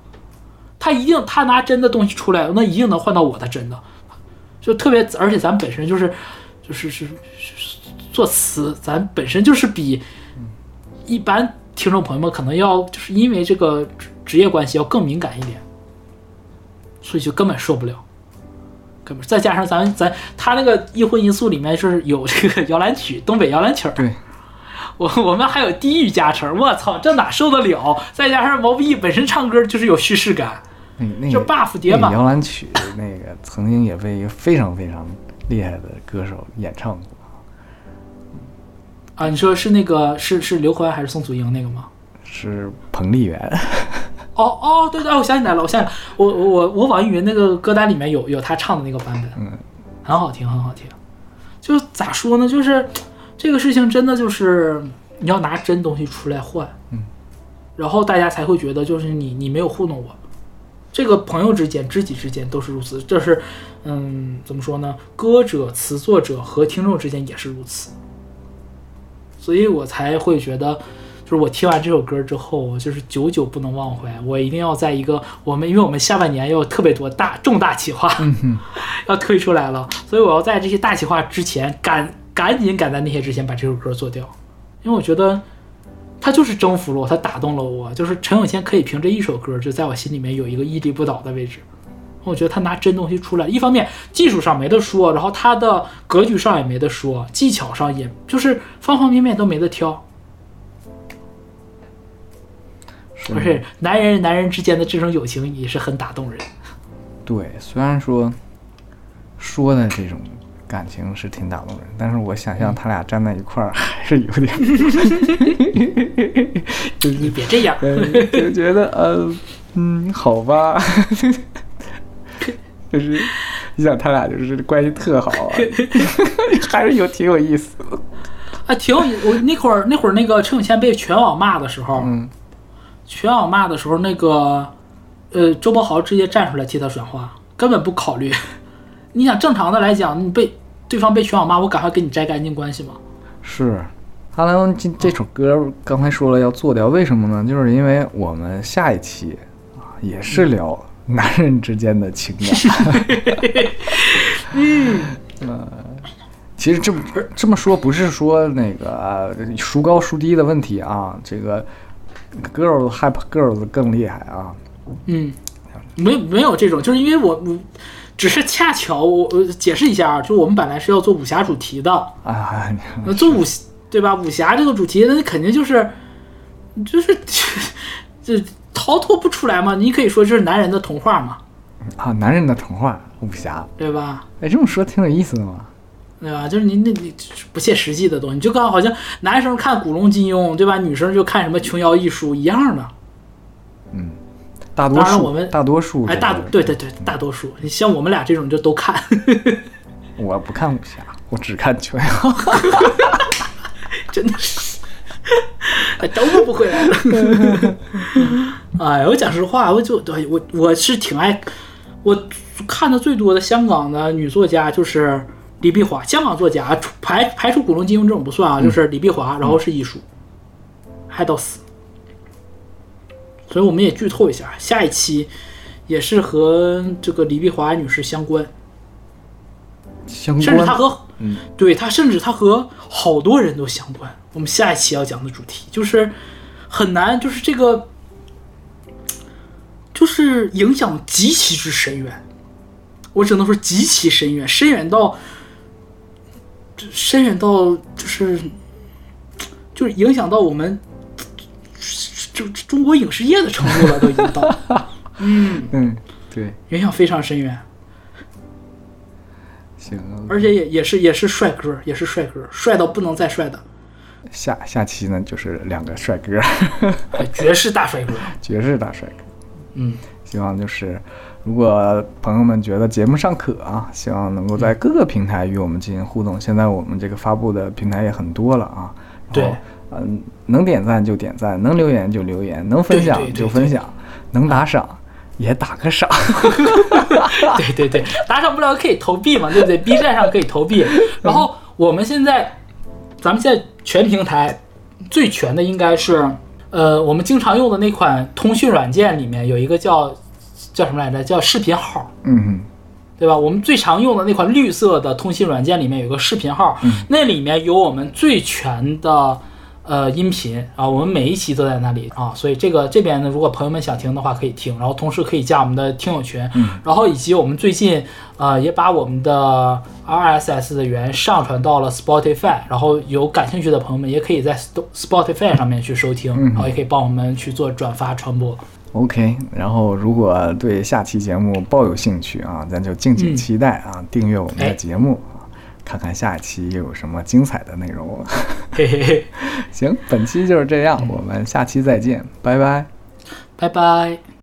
他一定他拿真的东西出来，那一定能换到我的真的，就特别，而且咱本身就是就是是是做词，咱本身就是比一般听众朋友们可能要就是因为这个职职业关系要更敏感一点，所以就根本受不了。根本再加上咱咱他那个一荤一素里面是有这个摇篮曲，东北摇篮曲儿，
对，(laughs)
我我们还有地域加成，我操，这哪受得了？再加上毛不易本身唱歌就是有叙事感，就
那那个
buff 叠
那个
满。(laughs)
摇篮曲，那个曾经也被一个非常非常厉害的歌手演唱过，
啊，你说是那个是是刘欢还是宋祖英那个吗？
是彭丽媛。
哦哦，对对，我想起来了，我想起来，我我我我网易云那个歌单里面有有他唱的那个版本，
嗯，
很好听，很好听。就咋说呢？就是这个事情真的就是你要拿真东西出来换，
嗯，
然后大家才会觉得就是你你没有糊弄我。这个朋友之间、知己之间都是如此，这是嗯怎么说呢？歌者、词作者和听众之间也是如此，所以我才会觉得。就是我听完这首歌之后，就是久久不能忘怀。我一定要在一个我们，因为我们下半年要有特别多大重大企划，(laughs) 要推出来了，所以我要在这些大企划之前赶赶紧赶在那些之前把这首歌做掉，因为我觉得他就是征服了我，他打动了我。就是陈永谦可以凭这一首歌就在我心里面有一个屹立不倒的位置。我觉得他拿真东西出来，一方面技术上没得说，然后他的格局上也没得说，技巧上也就是方方面面都没得挑。
是
而且男人与男人之间的这种友情也是很打动人。
对，虽然说说的这种感情是挺打动人，但是我想象他俩站在一块儿还是有点，就是
你别这样，
呃就觉得呃嗯好吧，就是你想他俩就是关系特好啊，(laughs) 还是有挺有意思的。
啊，挺有意我那会儿那会儿那个陈永谦被全网骂的时候，
嗯，
全网骂的时候，那个呃周柏豪直接站出来替他转化，根本不考虑。你想正常的来讲，你被对方被全网骂，我赶快跟你摘干净关系吗？
是。阿兰这这首歌刚才说了要做掉，为什么呢？就是因为我们下一期啊也是聊男人之间的情感。(laughs) 嗯，呃，其实这么这么说不是说那个呃孰高孰低的问题啊，这个 girls hype girls 更厉害啊。
嗯，没没有这种，就是因为我我只是恰巧我我解释一下啊，就我们本来是要做武侠主题的，
啊，
那做武对吧？武侠这个主题，那肯定就是就是 (laughs) 这逃脱不出来吗。你可以说这是男人的童话嘛，
啊，男人的童话武侠，
对吧？
哎，这么说挺有意思的嘛。
对吧？就是你那你不切实际的东西，就刚好像男生看古龙金庸，对吧？女生就看什么琼瑶一书一样的。
嗯大多数，
当然我们
大多数，
哎，大对对对，大多数，你像我们俩这种就都看，
我不看武侠，我只看琼瑶。(laughs)
真的是，哎，都不回来了。(laughs) 哎，我讲实话，我就对我我是挺爱，我看的最多的香港的女作家就是李碧华，香港作家除排排除古龙金庸这种不算啊，就是李碧华，然后是艺术，嗨到死。所以我们也剧透一下，下一期也是和这个李碧华女士相关，
相关
甚至她，和
嗯，
对她，甚至她和好多人都相关。我们下一期要讲的主题就是很难，就是这个，就是影响极其之深远。我只能说极其深远，深远到，深远到就是，就是影响到我们，就中国影视业的程度了，都已经到，(laughs) 嗯，
嗯，对，
影响非常深远。
行，
而且也也是也是帅哥，也是帅哥，帅到不能再帅的，
下下期呢就是两个帅哥，
哎绝世大帅哥。
绝世大帅哥。(laughs)
嗯，
希望就是，如果朋友们觉得节目尚可啊，希望能够在各个平台与我们进行互动。现在我们这个发布的平台也很多了啊。然
对
后，嗯、能点赞就点赞，能留言就留言，能分享
对对对
就分享，能打赏也打个赏。(laughs)
对对对，打赏不了可以投币嘛，对不对？B 站上可以投币。(laughs) 然后我们现在，咱们现在全平台最全的应该是，呃，我们经常用的那款通讯软件里面有一个叫叫什么来着？叫视频号。
嗯
对吧？我们最常用的那款绿色的通信软件里面有个视频号，那里面有我们最全的呃音频啊，我们每一期都在那里啊，所以这个这边呢，如果朋友们想听的话可以听，然后同时可以加我们的听友群，嗯。然后以及我们最近呃也把我们的 RSS 的源上传到了 Spotify，然后有感兴趣的朋友们也可以在 Spotify 上面去收听，然后也可以帮我们去做转发传播。
，OK。然后如果对下期节目抱有兴趣啊，咱就敬请期待啊，订阅我们的
哎。
节目。啊，看看下一期又有什么精彩的内容。
嘿嘿嘿，(laughs)
行，本期就是这样，我们下期再见，拜拜。
拜拜。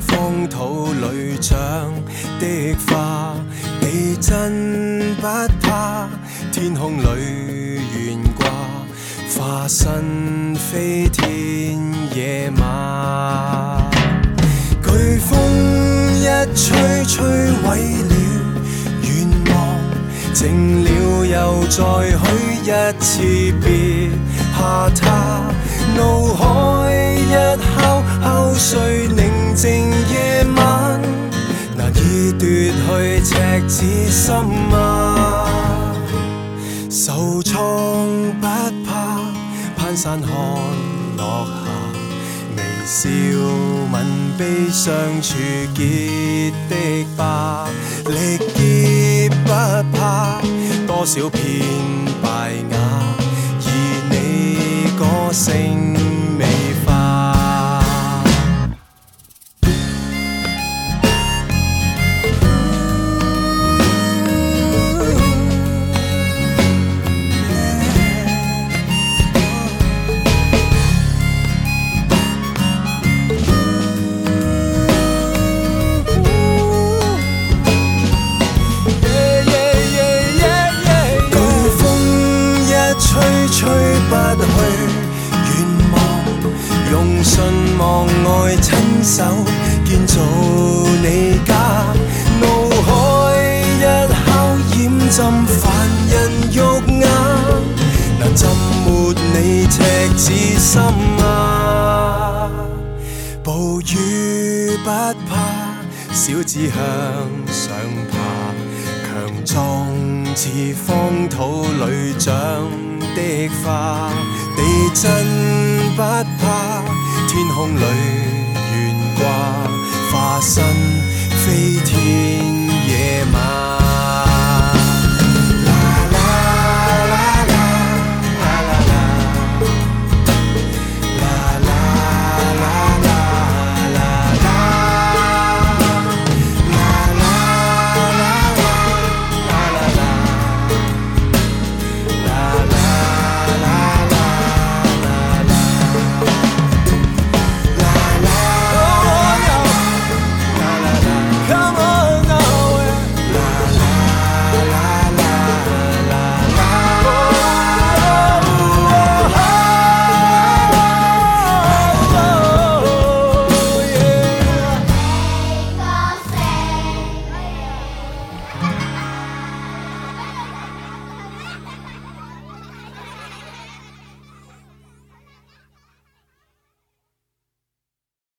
風土裏長的花。你真不怕，天空裏懸掛，化身飛天野馬。颶風一吹，吹毀了願望，靜了又再許一次，別怕他。怒海一敲，敲碎寧靜夜晚，難以奪去赤子心啊！受創不怕，攀山看落霞。微笑吻悲傷處結的疤，力竭不怕，多少片敗瓦，而你歌聲用信望愛親手建造你家。怒海一敲，染浸凡人肉眼，能浸沒你赤子心啊！暴雨不怕，小子向上爬，强壮似荒土里长的花。地震不怕天空里悬挂化身飞天野马。